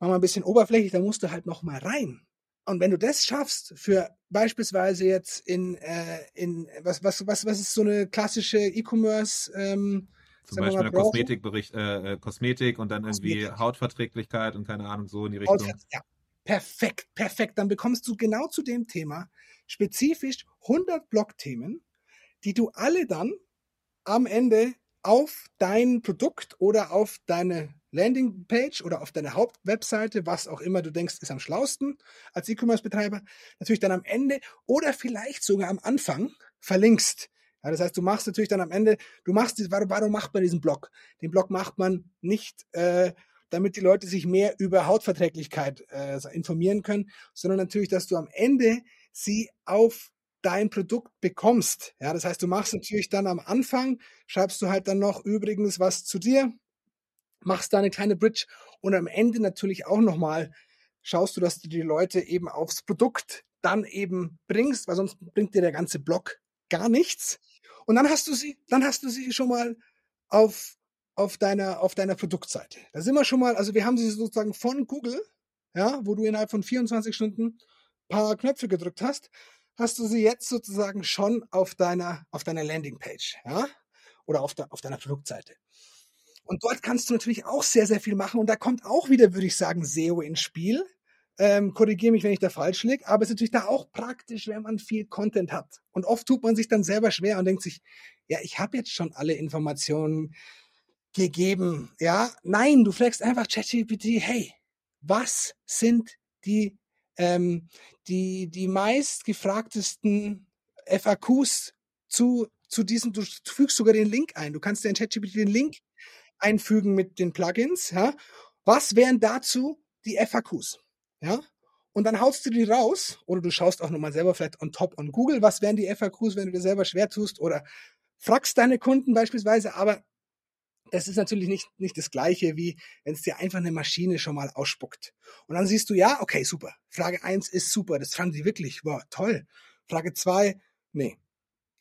mal ein bisschen oberflächlich, da musst du halt noch mal rein. Und wenn du das schaffst für beispielsweise jetzt in äh, in was was was was ist so eine klassische E-Commerce ähm, zum Beispiel eine Kosmetikbericht, äh, äh, Kosmetik und dann irgendwie Kosmetik. Hautverträglichkeit und keine Ahnung, so in die Richtung. Ja, perfekt, perfekt. Dann bekommst du genau zu dem Thema spezifisch 100 Blogthemen, die du alle dann am Ende auf dein Produkt oder auf deine Landingpage oder auf deine Hauptwebseite, was auch immer du denkst, ist am schlausten als E-Commerce-Betreiber, natürlich dann am Ende oder vielleicht sogar am Anfang verlinkst. Ja, das heißt, du machst natürlich dann am Ende, du machst, warum, warum macht man diesen Blog? Den Blog macht man nicht, äh, damit die Leute sich mehr über Hautverträglichkeit äh, informieren können, sondern natürlich, dass du am Ende sie auf dein Produkt bekommst. Ja, das heißt, du machst natürlich dann am Anfang, schreibst du halt dann noch übrigens was zu dir, machst da eine kleine Bridge und am Ende natürlich auch nochmal schaust du, dass du die Leute eben aufs Produkt dann eben bringst, weil sonst bringt dir der ganze Blog gar nichts. Und dann hast du sie, dann hast du sie schon mal auf, auf deiner, auf deiner Produktseite. Da sind wir schon mal, also wir haben sie sozusagen von Google, ja, wo du innerhalb von 24 Stunden paar Knöpfe gedrückt hast, hast du sie jetzt sozusagen schon auf deiner, auf deiner Landingpage, ja, oder auf, der, auf deiner Produktseite. Und dort kannst du natürlich auch sehr, sehr viel machen. Und da kommt auch wieder, würde ich sagen, SEO ins Spiel. Ähm, Korrigiere mich, wenn ich da falsch liege. Aber es ist natürlich da auch praktisch, wenn man viel Content hat. Und oft tut man sich dann selber schwer und denkt sich, ja, ich habe jetzt schon alle Informationen gegeben. Ja, nein, du fragst einfach ChatGPT, hey, was sind die, ähm, die, die meist gefragtesten FAQs zu, zu diesen, du fügst sogar den Link ein. Du kannst in ChatGPT den Link einfügen mit den Plugins, ja. Was wären dazu die FAQs? Ja. Und dann haust du die raus oder du schaust auch nochmal selber vielleicht on top on Google, was wären die FAQs, wenn du dir selber schwer tust oder fragst deine Kunden beispielsweise, aber das ist natürlich nicht, nicht das Gleiche, wie wenn es dir einfach eine Maschine schon mal ausspuckt. Und dann siehst du, ja, okay, super. Frage eins ist super, das fanden sie wirklich, wow, toll. Frage zwei, nee.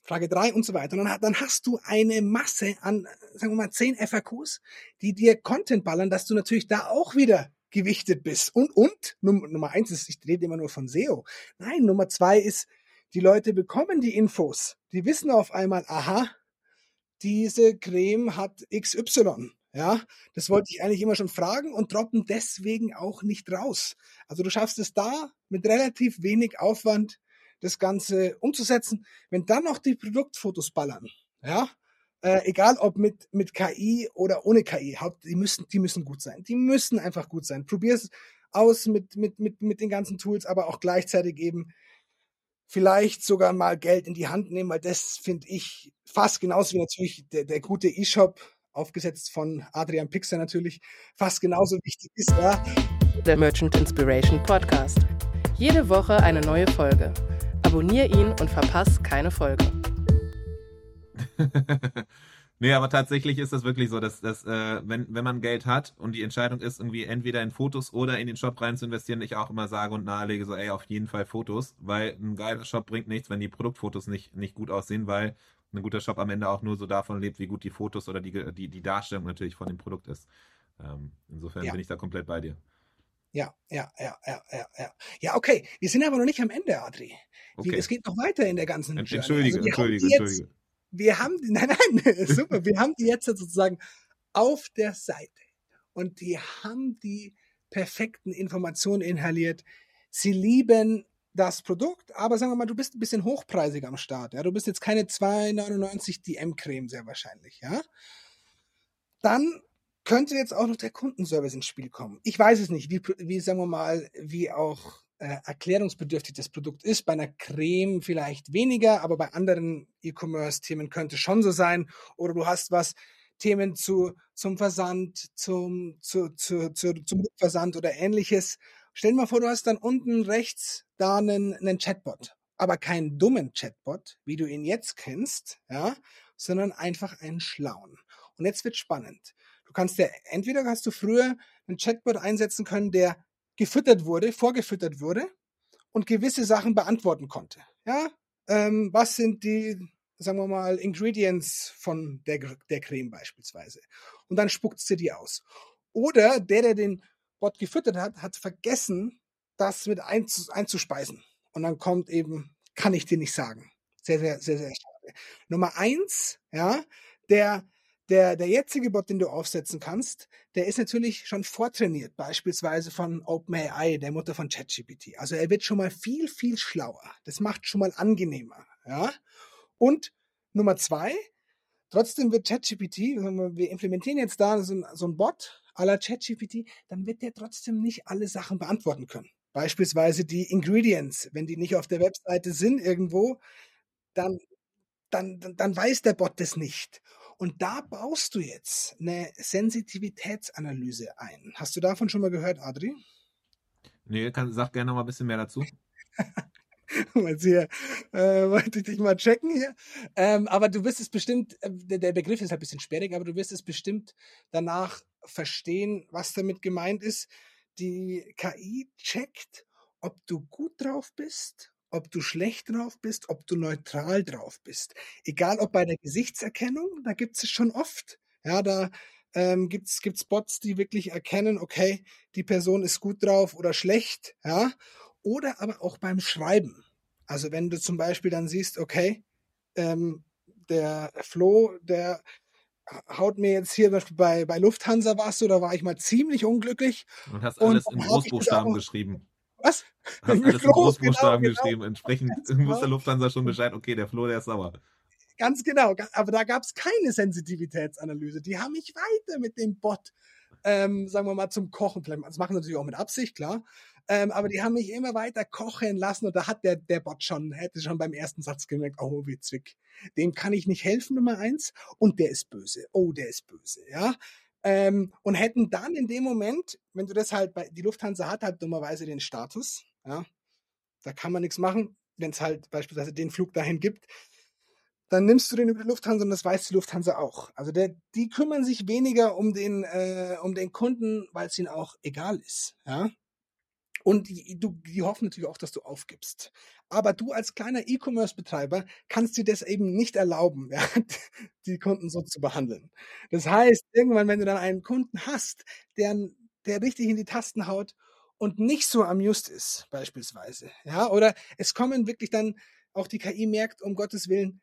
Frage drei und so weiter. Und dann, hast du eine Masse an, sagen wir mal, zehn FAQs, die dir Content ballern, dass du natürlich da auch wieder gewichtet bist. Und, und, Nummer eins ist, ich rede immer nur von SEO. Nein, Nummer zwei ist, die Leute bekommen die Infos. Die wissen auf einmal, aha, diese Creme hat XY. Ja, das wollte ich eigentlich immer schon fragen und droppen deswegen auch nicht raus. Also du schaffst es da mit relativ wenig Aufwand, das Ganze umzusetzen. Wenn dann noch die Produktfotos ballern, ja, äh, egal ob mit, mit KI oder ohne KI, die müssen, die müssen gut sein. Die müssen einfach gut sein. Probier es aus mit, mit, mit, mit den ganzen Tools, aber auch gleichzeitig eben vielleicht sogar mal Geld in die Hand nehmen, weil das finde ich fast genauso wie natürlich der, der gute E-Shop, aufgesetzt von Adrian Pixer natürlich, fast genauso wichtig ist. Ja. Der Merchant Inspiration Podcast. Jede Woche eine neue Folge. Abonnier ihn und verpass keine Folge. Nee, aber tatsächlich ist das wirklich so, dass, dass äh, wenn, wenn man Geld hat und die Entscheidung ist, irgendwie entweder in Fotos oder in den Shop rein zu investieren, ich auch immer sage und nahelege, so, ey, auf jeden Fall Fotos, weil ein geiler Shop bringt nichts, wenn die Produktfotos nicht, nicht gut aussehen, weil ein guter Shop am Ende auch nur so davon lebt, wie gut die Fotos oder die, die, die Darstellung natürlich von dem Produkt ist. Ähm, insofern ja. bin ich da komplett bei dir. Ja, ja, ja, ja, ja, ja. Ja, okay. Wir sind aber noch nicht am Ende, Adri. Okay. Es geht noch weiter in der ganzen Entschuldige, also entschuldige, entschuldige wir haben, nein, nein, super, wir haben die jetzt sozusagen auf der Seite und die haben die perfekten Informationen inhaliert. Sie lieben das Produkt, aber sagen wir mal, du bist ein bisschen hochpreisig am Start. Ja? Du bist jetzt keine 2,99 DM-Creme sehr wahrscheinlich. Ja? Dann könnte jetzt auch noch der Kundenservice ins Spiel kommen. Ich weiß es nicht, wie, wie sagen wir mal, wie auch äh, erklärungsbedürftig das Produkt ist. Bei einer Creme vielleicht weniger, aber bei anderen E-Commerce-Themen könnte schon so sein. Oder du hast was, Themen zu, zum Versand, zum, zu, zu, zu, zum Versand oder ähnliches. Stell dir mal vor, du hast dann unten rechts da einen, einen Chatbot. Aber keinen dummen Chatbot, wie du ihn jetzt kennst, ja, sondern einfach einen schlauen. Und jetzt wird spannend. Du kannst ja, entweder hast du früher einen Chatbot einsetzen können, der gefüttert wurde, vorgefüttert wurde und gewisse Sachen beantworten konnte. Ja, ähm, was sind die, sagen wir mal, Ingredients von der, der Creme beispielsweise? Und dann spuckt sie die aus. Oder der, der den Bot gefüttert hat, hat vergessen, das mit einzuspeisen. Und dann kommt eben, kann ich dir nicht sagen. Sehr, sehr, sehr, sehr schade. Nummer eins, ja, der der, der jetzige Bot, den du aufsetzen kannst, der ist natürlich schon vortrainiert, beispielsweise von OpenAI, der Mutter von ChatGPT. Also er wird schon mal viel, viel schlauer. Das macht schon mal angenehmer. Ja? Und Nummer zwei, Trotzdem wird ChatGPT, wir implementieren jetzt da so ein, so ein Bot aller ChatGPT, dann wird der trotzdem nicht alle Sachen beantworten können. Beispielsweise die Ingredients, wenn die nicht auf der Webseite sind irgendwo, dann, dann, dann weiß der Bot das nicht. Und da baust du jetzt eine Sensitivitätsanalyse ein. Hast du davon schon mal gehört, Adri? Nee, kann, sag gerne noch mal ein bisschen mehr dazu. hier, äh, wollte ich dich mal checken hier. Ähm, aber du wirst es bestimmt, äh, der Begriff ist halt ein bisschen sperrig, aber du wirst es bestimmt danach verstehen, was damit gemeint ist. Die KI checkt, ob du gut drauf bist, ob du schlecht drauf bist, ob du neutral drauf bist. Egal ob bei der Gesichtserkennung, da gibt es schon oft. Ja, da ähm, gibt es Bots, die wirklich erkennen, okay, die Person ist gut drauf oder schlecht, ja. Oder aber auch beim Schreiben. Also wenn du zum Beispiel dann siehst, okay, ähm, der Flo, der haut mir jetzt hier bei, bei Lufthansa was, da war ich mal ziemlich unglücklich. Und hast alles in Großbuchstaben geschrieben. Was? Hast alles in Großbuchstaben genau, genau. geschrieben. Entsprechend genau. muss der Lufthansa schon Bescheid, okay, der Flo, der ist sauer. Ganz genau. Aber da gab es keine Sensitivitätsanalyse. Die haben mich weiter mit dem Bot, ähm, sagen wir mal, zum Kochen. Das machen sie natürlich auch mit Absicht, klar. Ähm, aber die haben mich immer weiter kochen lassen und da hat der, der Bot schon, hätte schon beim ersten Satz gemerkt, oh, wie Zwick. Dem kann ich nicht helfen, Nummer eins. Und der ist böse. Oh, der ist böse, ja. Ähm, und hätten dann in dem Moment, wenn du das halt bei, die Lufthansa hat halt dummerweise den Status, ja, da kann man nichts machen, wenn es halt beispielsweise den Flug dahin gibt, dann nimmst du den über die Lufthansa und das weiß die Lufthansa auch. Also der, die kümmern sich weniger um den, äh, um den Kunden, weil es ihnen auch egal ist. Ja? Und die, du, die hoffen natürlich auch, dass du aufgibst. Aber du als kleiner E-Commerce-Betreiber kannst dir das eben nicht erlauben, ja, die Kunden so zu behandeln. Das heißt, irgendwann, wenn du dann einen Kunden hast, der, der richtig in die Tasten haut und nicht so amused ist, beispielsweise, ja, oder es kommen wirklich dann, auch die KI merkt, um Gottes Willen,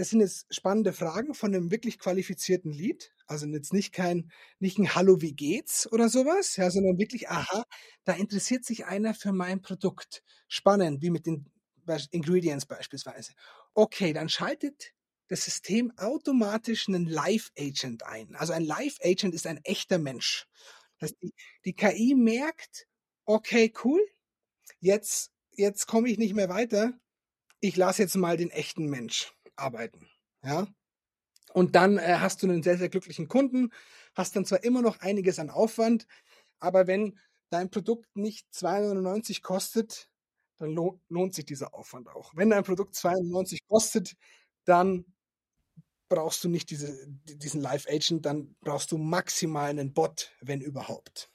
das sind jetzt spannende Fragen von einem wirklich qualifizierten Lied. Also jetzt nicht kein, nicht ein Hallo, wie geht's oder sowas, ja, sondern wirklich, aha, da interessiert sich einer für mein Produkt. Spannend, wie mit den Ingredients beispielsweise. Okay, dann schaltet das System automatisch einen Live-Agent ein. Also ein Live-Agent ist ein echter Mensch. Das die, die KI merkt, okay, cool, jetzt, jetzt komme ich nicht mehr weiter. Ich lasse jetzt mal den echten Mensch arbeiten. Ja. Und dann äh, hast du einen sehr, sehr glücklichen Kunden, hast dann zwar immer noch einiges an Aufwand, aber wenn dein Produkt nicht 2,99 kostet, dann lohnt, lohnt sich dieser Aufwand auch. Wenn dein Produkt 2,99 kostet, dann brauchst du nicht diese, diesen Live-Agent, dann brauchst du maximal einen Bot, wenn überhaupt.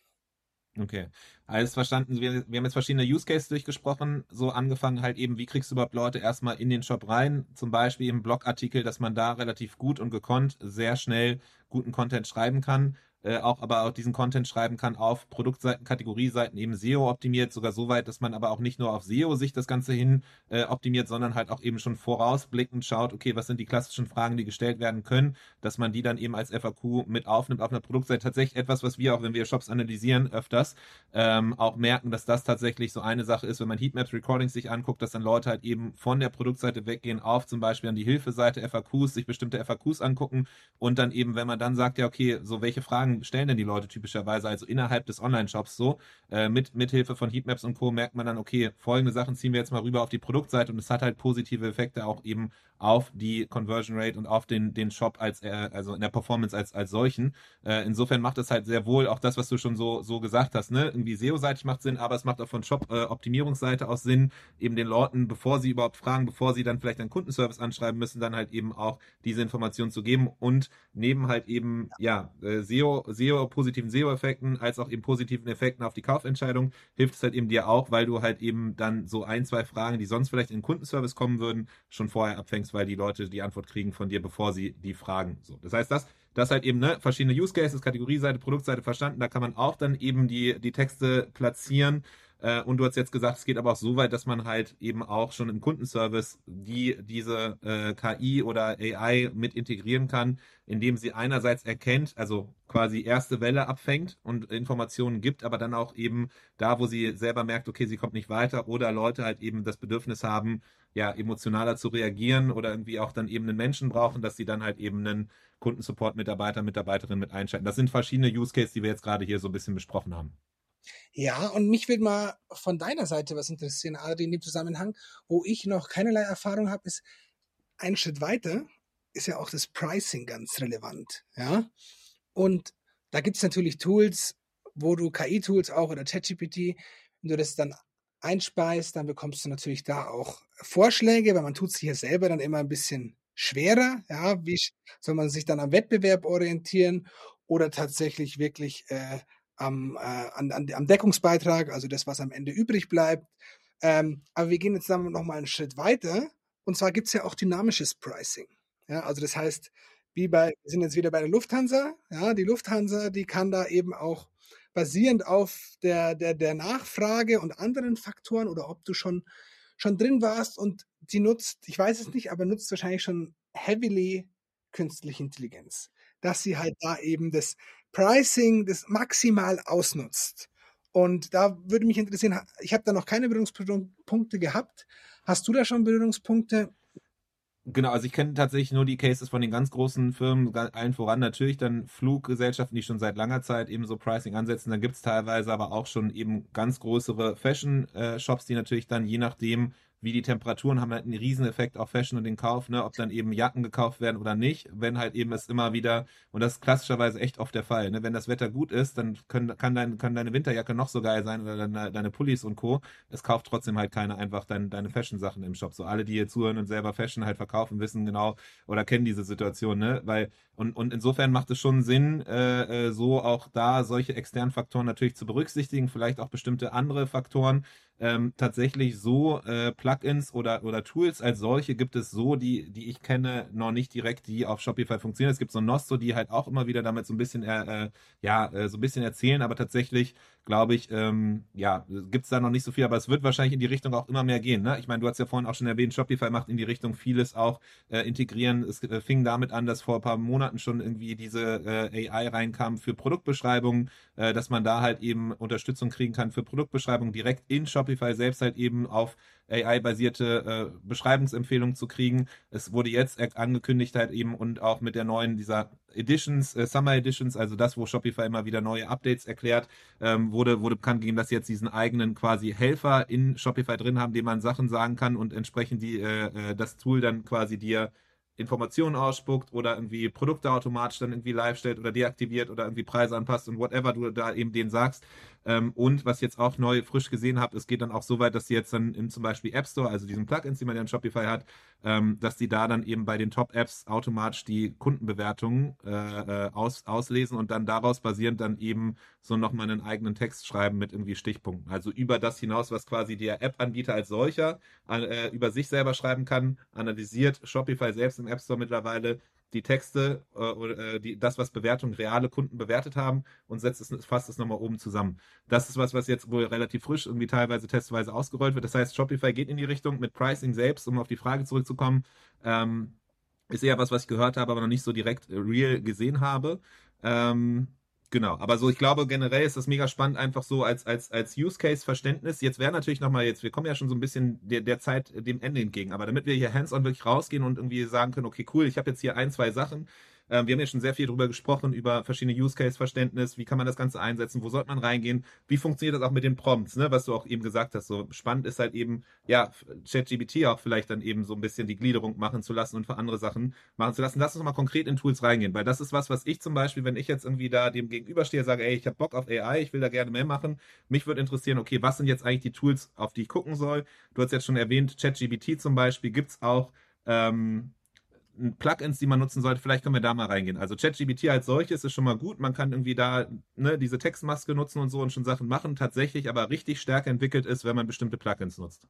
Okay, alles verstanden. Wir, wir haben jetzt verschiedene Use Cases durchgesprochen, so angefangen halt eben, wie kriegst du überhaupt Leute erstmal in den Shop rein, zum Beispiel im Blogartikel, dass man da relativ gut und gekonnt sehr schnell guten Content schreiben kann äh, auch aber auch diesen Content schreiben kann auf Produktseiten, Kategorieseiten eben SEO optimiert, sogar so weit, dass man aber auch nicht nur auf SEO sich das Ganze hin äh, optimiert, sondern halt auch eben schon vorausblickend schaut, okay, was sind die klassischen Fragen, die gestellt werden können, dass man die dann eben als FAQ mit aufnimmt auf einer Produktseite. Tatsächlich etwas, was wir auch, wenn wir Shops analysieren, öfters ähm, auch merken, dass das tatsächlich so eine Sache ist, wenn man Heatmaps Recordings sich anguckt, dass dann Leute halt eben von der Produktseite weggehen auf zum Beispiel an die Hilfeseite FAQs, sich bestimmte FAQs angucken und dann eben, wenn man dann sagt, ja, okay, so welche Fragen stellen denn die Leute typischerweise, also innerhalb des Online-Shops so. Äh, mit Mithilfe von Heatmaps und Co. merkt man dann, okay, folgende Sachen ziehen wir jetzt mal rüber auf die Produktseite und es hat halt positive Effekte auch eben auf die Conversion Rate und auf den, den Shop als, äh, also in der Performance als, als solchen. Äh, insofern macht es halt sehr wohl auch das, was du schon so, so gesagt hast, ne? Irgendwie SEO-seitig macht Sinn, aber es macht auch von Shop-Optimierungsseite äh, aus Sinn, eben den Leuten, bevor sie überhaupt fragen, bevor sie dann vielleicht einen Kundenservice anschreiben müssen, dann halt eben auch diese Informationen zu geben und neben halt eben, ja, äh, SEO, SEO, positiven SEO-Effekten als auch eben positiven Effekten auf die Kaufentscheidung hilft es halt eben dir auch, weil du halt eben dann so ein, zwei Fragen, die sonst vielleicht in den Kundenservice kommen würden, schon vorher abfängst weil die Leute die Antwort kriegen von dir, bevor sie die fragen. So, das heißt, das, das halt eben ne, verschiedene Use Cases, Kategorieseite, Produktseite verstanden. Da kann man auch dann eben die, die Texte platzieren Äh, und du hast jetzt gesagt, es geht aber auch so weit, dass man halt eben auch schon im Kundenservice die diese äh, KI oder AI mit integrieren kann, indem sie einerseits erkennt, also quasi erste Welle abfängt und Informationen gibt, aber dann auch eben da, wo sie selber merkt, okay, sie kommt nicht weiter oder Leute halt eben das Bedürfnis haben, ja, emotionaler zu reagieren oder irgendwie auch dann eben einen Menschen brauchen, dass sie dann halt eben einen Kundensupport-Mitarbeiter, Mitarbeiterin mit einschalten. Das sind verschiedene Use Cases, die wir jetzt gerade hier so ein bisschen besprochen haben. Ja, und mich würde mal von deiner Seite was interessieren, Adri, in dem Zusammenhang, wo ich noch keinerlei Erfahrung habe, ist ein Schritt weiter, ist ja auch das Pricing ganz relevant. Ja, und da gibt es natürlich Tools, wo du KI-Tools auch oder ChatGPT, wenn du das dann einspeist, dann bekommst du natürlich da auch Vorschläge, weil man tut sich ja selber dann immer ein bisschen schwerer. Ja, wie soll man sich dann am Wettbewerb orientieren oder tatsächlich wirklich äh, am, äh, an, an, am Deckungsbeitrag, also das, was am Ende übrig bleibt. Ähm, aber wir gehen jetzt dann nochmal einen Schritt weiter. Und zwar gibt es ja auch dynamisches Pricing. Ja, also das heißt, wie bei, wir sind jetzt wieder bei der Lufthansa. Ja, die Lufthansa, die kann da eben auch basierend auf der, der, der Nachfrage und anderen Faktoren oder ob du schon, schon drin warst und die nutzt, ich weiß es nicht, aber nutzt wahrscheinlich schon heavily künstliche Intelligenz. Dass sie halt da eben das Pricing das maximal ausnutzt. Und da würde mich interessieren, ich habe da noch keine Berührungspunkte gehabt. Hast du da schon Berührungspunkte? Genau, also ich kenne tatsächlich nur die Cases von den ganz großen Firmen, allen voran natürlich dann Fluggesellschaften, die schon seit langer Zeit eben so Pricing ansetzen. Dann gibt es teilweise aber auch schon eben ganz größere Fashion-Shops, äh, die natürlich dann je nachdem, wie die Temperaturen haben halt einen Rieseneffekt auf Fashion und den Kauf, ne, ob dann eben Jacken gekauft werden oder nicht, wenn halt eben es immer wieder, und das ist klassischerweise echt oft der Fall, ne, wenn das Wetter gut ist, dann können, kann, dein, kann deine Winterjacke noch so geil sein oder deine, deine Pullis und Co. Es kauft trotzdem halt keiner einfach dein, deine Fashion-Sachen im Shop. So alle, die hier zuhören und selber Fashion halt verkaufen, wissen genau oder kennen diese Situation, ne, weil, und, und insofern macht es schon Sinn, äh, äh so auch da solche externen Faktoren natürlich zu berücksichtigen, vielleicht auch bestimmte andere Faktoren, ähm, tatsächlich so äh, Plugins oder, oder Tools als solche gibt es so, die, die ich kenne, noch nicht direkt, die auf Shopify funktionieren. Es gibt so Nosto, die halt auch immer wieder damit so ein bisschen, äh, äh ja, äh, so ein bisschen erzählen, aber tatsächlich glaube ich, ähm, ja, gibt es da noch nicht so viel, aber es wird wahrscheinlich in die Richtung auch immer mehr gehen. Ne? Ich meine, du hast ja vorhin auch schon erwähnt, Shopify macht in die Richtung vieles auch äh, integrieren. Es äh, fing damit an, dass vor ein paar Monaten schon irgendwie diese äh, AI reinkam für Produktbeschreibungen, äh, dass man da halt eben Unterstützung kriegen kann für Produktbeschreibungen direkt in Shopify selbst halt eben auf AI-basierte äh, Beschreibungsempfehlungen zu kriegen. Es wurde jetzt angekündigt halt eben und auch mit der neuen dieser Editions, äh, Summer Editions, also das, wo Shopify immer wieder neue Updates erklärt, ähm, wurde, wurde bekannt gegeben, dass sie jetzt diesen eigenen quasi Helfer in Shopify drin haben, dem man Sachen sagen kann und entsprechend die, äh, äh das Tool dann quasi dir Informationen ausspuckt oder irgendwie Produkte automatisch dann irgendwie live stellt oder deaktiviert oder irgendwie Preise anpasst und whatever du da eben denen sagst. Ähm, und was ich jetzt auch neu frisch gesehen habe, es geht dann auch so weit, dass die jetzt dann in zum Beispiel App Store, also diesen Plugins, die man ja in Shopify hat, ähm, dass die da dann eben bei den Top-Apps automatisch die Kundenbewertungen äh, äh, aus, auslesen und dann daraus basierend dann eben so nochmal einen eigenen Text schreiben mit irgendwie Stichpunkten. Also über das hinaus, was quasi der App-Anbieter als solcher äh, über sich selber schreiben kann, analysiert Shopify selbst im App Store mittlerweile die Texte äh, oder äh, die, das, was Bewertungen reale Kunden bewertet haben und setzt es, fasst es nochmal oben zusammen. Das ist was, was jetzt wohl relativ frisch irgendwie teilweise testweise ausgerollt wird. Das heißt, Shopify geht in die Richtung mit Pricing selbst, um auf die Frage zurückzukommen. Ähm, ist eher was, was ich gehört habe, aber noch nicht so direkt real gesehen habe. Ähm, Genau, aber so, ich glaube, generell ist das mega spannend, einfach so als, als, als Use-Case-Verständnis. Jetzt wäre natürlich nochmal jetzt, wir kommen ja schon so ein bisschen der, der Zeit dem Ende entgegen, aber damit wir hier hands-on wirklich rausgehen und irgendwie sagen können, okay, cool, ich habe jetzt hier ein, zwei Sachen, ähm, wir haben ja schon sehr viel darüber gesprochen, über verschiedene Use-Case-Verständnis, wie kann man das Ganze einsetzen, wo sollte man reingehen, wie funktioniert das auch mit den Prompts, ne, was du auch eben gesagt hast. So spannend ist halt eben, ja, ChatGBT auch vielleicht dann eben so ein bisschen die Gliederung machen zu lassen und für andere Sachen machen zu lassen. Lass uns mal konkret in Tools reingehen, weil das ist was, was ich zum Beispiel, wenn ich jetzt irgendwie da dem gegenüberstehe, sage, ey, ich habe Bock auf AI, ich will da gerne mehr machen. Mich würde interessieren, okay, was sind jetzt eigentlich die Tools, auf die ich gucken soll? Du hast jetzt schon erwähnt, ChatGBT zum Beispiel gibt es auch ähm, Plugins, die man nutzen sollte, vielleicht können wir da mal reingehen. Also ChatGPT als solches ist schon mal gut. Man kann irgendwie da ne, diese Textmaske nutzen und so und schon Sachen machen. Tatsächlich aber richtig stärker entwickelt ist, wenn man bestimmte Plugins nutzt.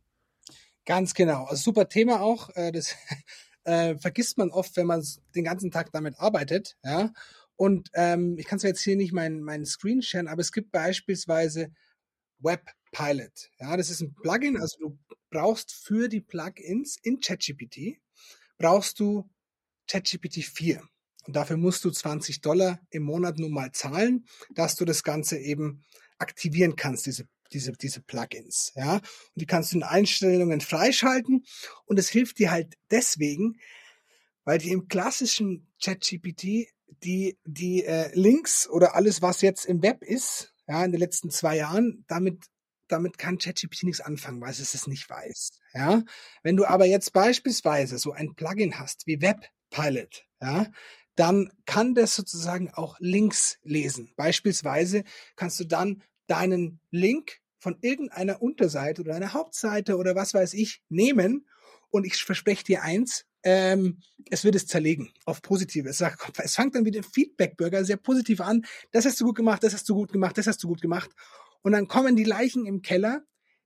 Ganz genau. Also super Thema auch. Äh, das äh, vergisst man oft, wenn man den ganzen Tag damit arbeitet. Ja. Und ähm, ich kann zwar jetzt hier nicht meinen mein Screen sharen, aber es gibt beispielsweise Web Webpilot. Ja, das ist ein Plugin, also du brauchst für die Plugins in ChatGPT brauchst du ChatGPT 4. Und dafür musst du 20 Dollar im Monat nun mal zahlen, dass du das Ganze eben aktivieren kannst, diese, diese, diese Plugins. Ja, und die kannst du in Einstellungen freischalten. Und es hilft dir halt deswegen, weil die im klassischen ChatGPT die, die äh, Links oder alles, was jetzt im Web ist, ja, in den letzten zwei Jahren, damit, damit kann ChatGPT nichts anfangen, weil es es nicht weiß. Ja, wenn du aber jetzt beispielsweise so ein Plugin hast wie Webpilot, ja, dann kann das sozusagen auch Links lesen. Beispielsweise kannst du dann deinen Link von irgendeiner Unterseite oder einer Hauptseite oder was weiß ich nehmen und ich verspreche dir eins, ähm, es wird es zerlegen auf positive. Es, sagt, es fängt dann wie der Feedback-Bürger sehr positiv an. Das hast du gut gemacht, das hast du gut gemacht, das hast du gut gemacht. Und dann kommen die Leichen im Keller,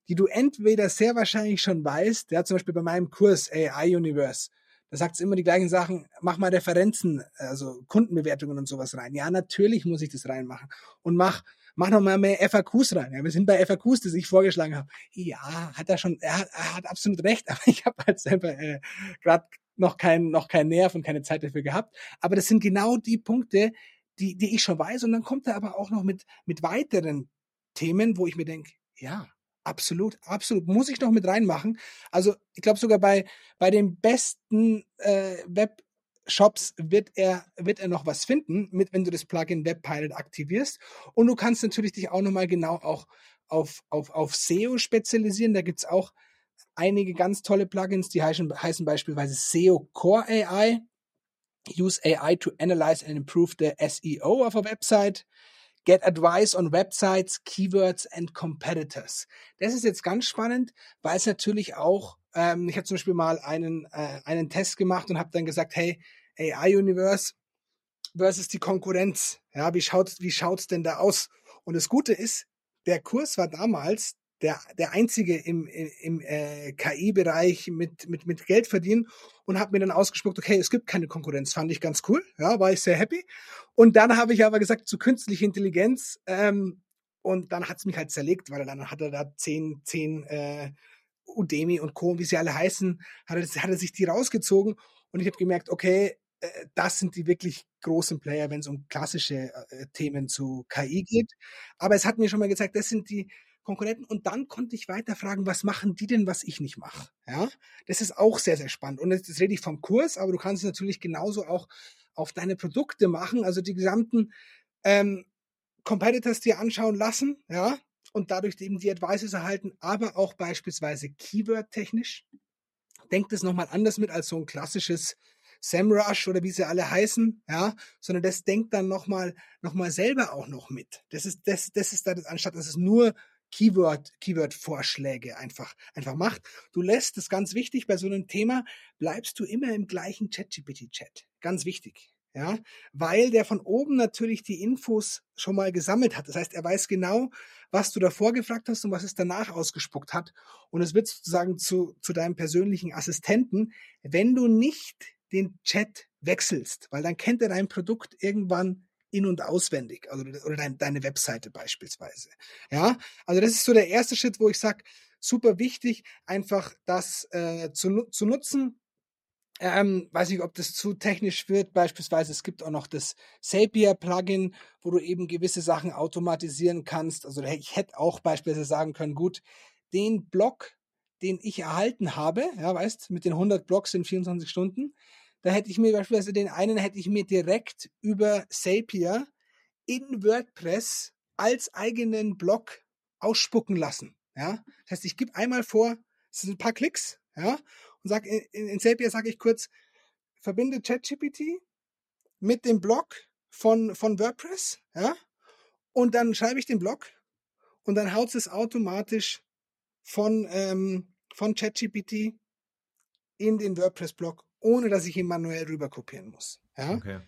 die du entweder sehr wahrscheinlich schon weißt, ja, zum Beispiel bei meinem Kurs AI Universe, da sagt es immer die gleichen Sachen, mach mal Referenzen, also Kundenbewertungen und sowas rein. Ja, natürlich muss ich das reinmachen. Und mach, mach noch mal mehr FAQs rein. Ja, wir sind bei FAQs, die ich vorgeschlagen habe. Ja, hat er schon, er hat, er hat absolut recht, aber ich habe halt selber äh, gerade noch kein, noch kein Nerv und keine Zeit dafür gehabt. Aber das sind genau die Punkte, die, die ich schon weiß. Und dann kommt er aber auch noch mit, mit weiteren Themen, wo ich mir denke, ja, absolut, absolut, muss ich noch mit reinmachen. Also ich glaube sogar bei, bei den besten äh, Webshops wird er, wird er noch was finden, mit, wenn du das Plugin Webpilot aktivierst. Und du kannst natürlich dich auch nochmal genau auch auf, auf, auf SEO spezialisieren. Da gibt's auch einige ganz tolle Plugins, die heißen, heißen beispielsweise SEO Core AI, Use AI to analyze and improve the SEO of a website, Get Advice on Websites, Keywords and Competitors. Das ist jetzt ganz spannend, weil es natürlich auch, ähm, ich habe zum Beispiel mal einen, äh, einen Test gemacht und habe dann gesagt, hey, AI Universe versus die Konkurrenz. Ja, wie schaut wie denn da aus? Und das Gute ist, der Kurs war damals der, der einzige im, im äh, KI-Bereich mit, mit, mit Geld verdienen und habe mir dann ausgespuckt, okay, es gibt keine Konkurrenz. Fand ich ganz cool, ja, war ich sehr happy. Und dann habe ich aber gesagt, zu künstliche Intelligenz, ähm, und dann hat's mich halt zerlegt, weil dann hat er da zehn, zehn äh, Udemy und Co., wie sie alle heißen, hat er, hat er sich die rausgezogen und ich habe gemerkt, okay, äh, das sind die wirklich großen Player, wenn es um klassische äh, Themen zu KI geht. Aber es hat mir schon mal gezeigt, das sind die, Konkurrenten und dann konnte ich weiter fragen, was machen die denn, was ich nicht mache? Ja, das ist auch sehr, sehr spannend. Und jetzt, rede ich vom Kurs, aber du kannst es natürlich genauso auch auf deine Produkte machen, also die gesamten ähm, Competitors dir anschauen lassen, ja, und dadurch eben die Advices erhalten, aber auch beispielsweise Keyword-technisch. Denkt es nochmal anders mit als so ein klassisches SEMrush oder wie sie alle heißen, ja, sondern das denkt dann nochmal noch mal selber auch noch mit. Das ist, das, das ist dann, anstatt dass es nur Keyword, Keyword-Vorschläge einfach, einfach macht. Du lässt, das ganz wichtig, bei so einem Thema bleibst du immer im gleichen ChatGPT-Chat. Ganz wichtig. Ja, weil der von oben natürlich die Infos schon mal gesammelt hat. Das heißt, er weiß genau, was du davor gefragt hast und was es danach ausgespuckt hat. Und es wird sozusagen zu, zu deinem persönlichen Assistenten, wenn du nicht den Chat wechselst, weil dann kennt er dein Produkt irgendwann in- und auswendig, also oder dein, deine Webseite beispielsweise. Ja, also das ist so der erste Schritt, wo ich sage, super wichtig, einfach das äh, zu, zu nutzen. Ähm, weiß nicht, ob das zu technisch wird. Beispielsweise, es gibt auch noch das Zapier-Plugin, wo du eben gewisse Sachen automatisieren kannst. Also ich hätte auch beispielsweise sagen können, gut, den Block, den ich erhalten habe, ja, weißt, mit den 100 Blocks in 24 Stunden, da hätte ich mir beispielsweise den einen hätte ich mir direkt über Zapier in WordPress als eigenen Blog ausspucken lassen. Ja, das heißt, ich gebe einmal vor, es sind ein paar Klicks, ja, und sag in, in Zapier sage ich kurz, verbinde ChatGPT mit dem Blog von, von WordPress, ja, und dann schreibe ich den Blog und dann haut es automatisch von, ähm, von ChatGPT in den WordPress-Blog ohne dass ich ihn manuell rüber kopieren muss. Ja? Okay.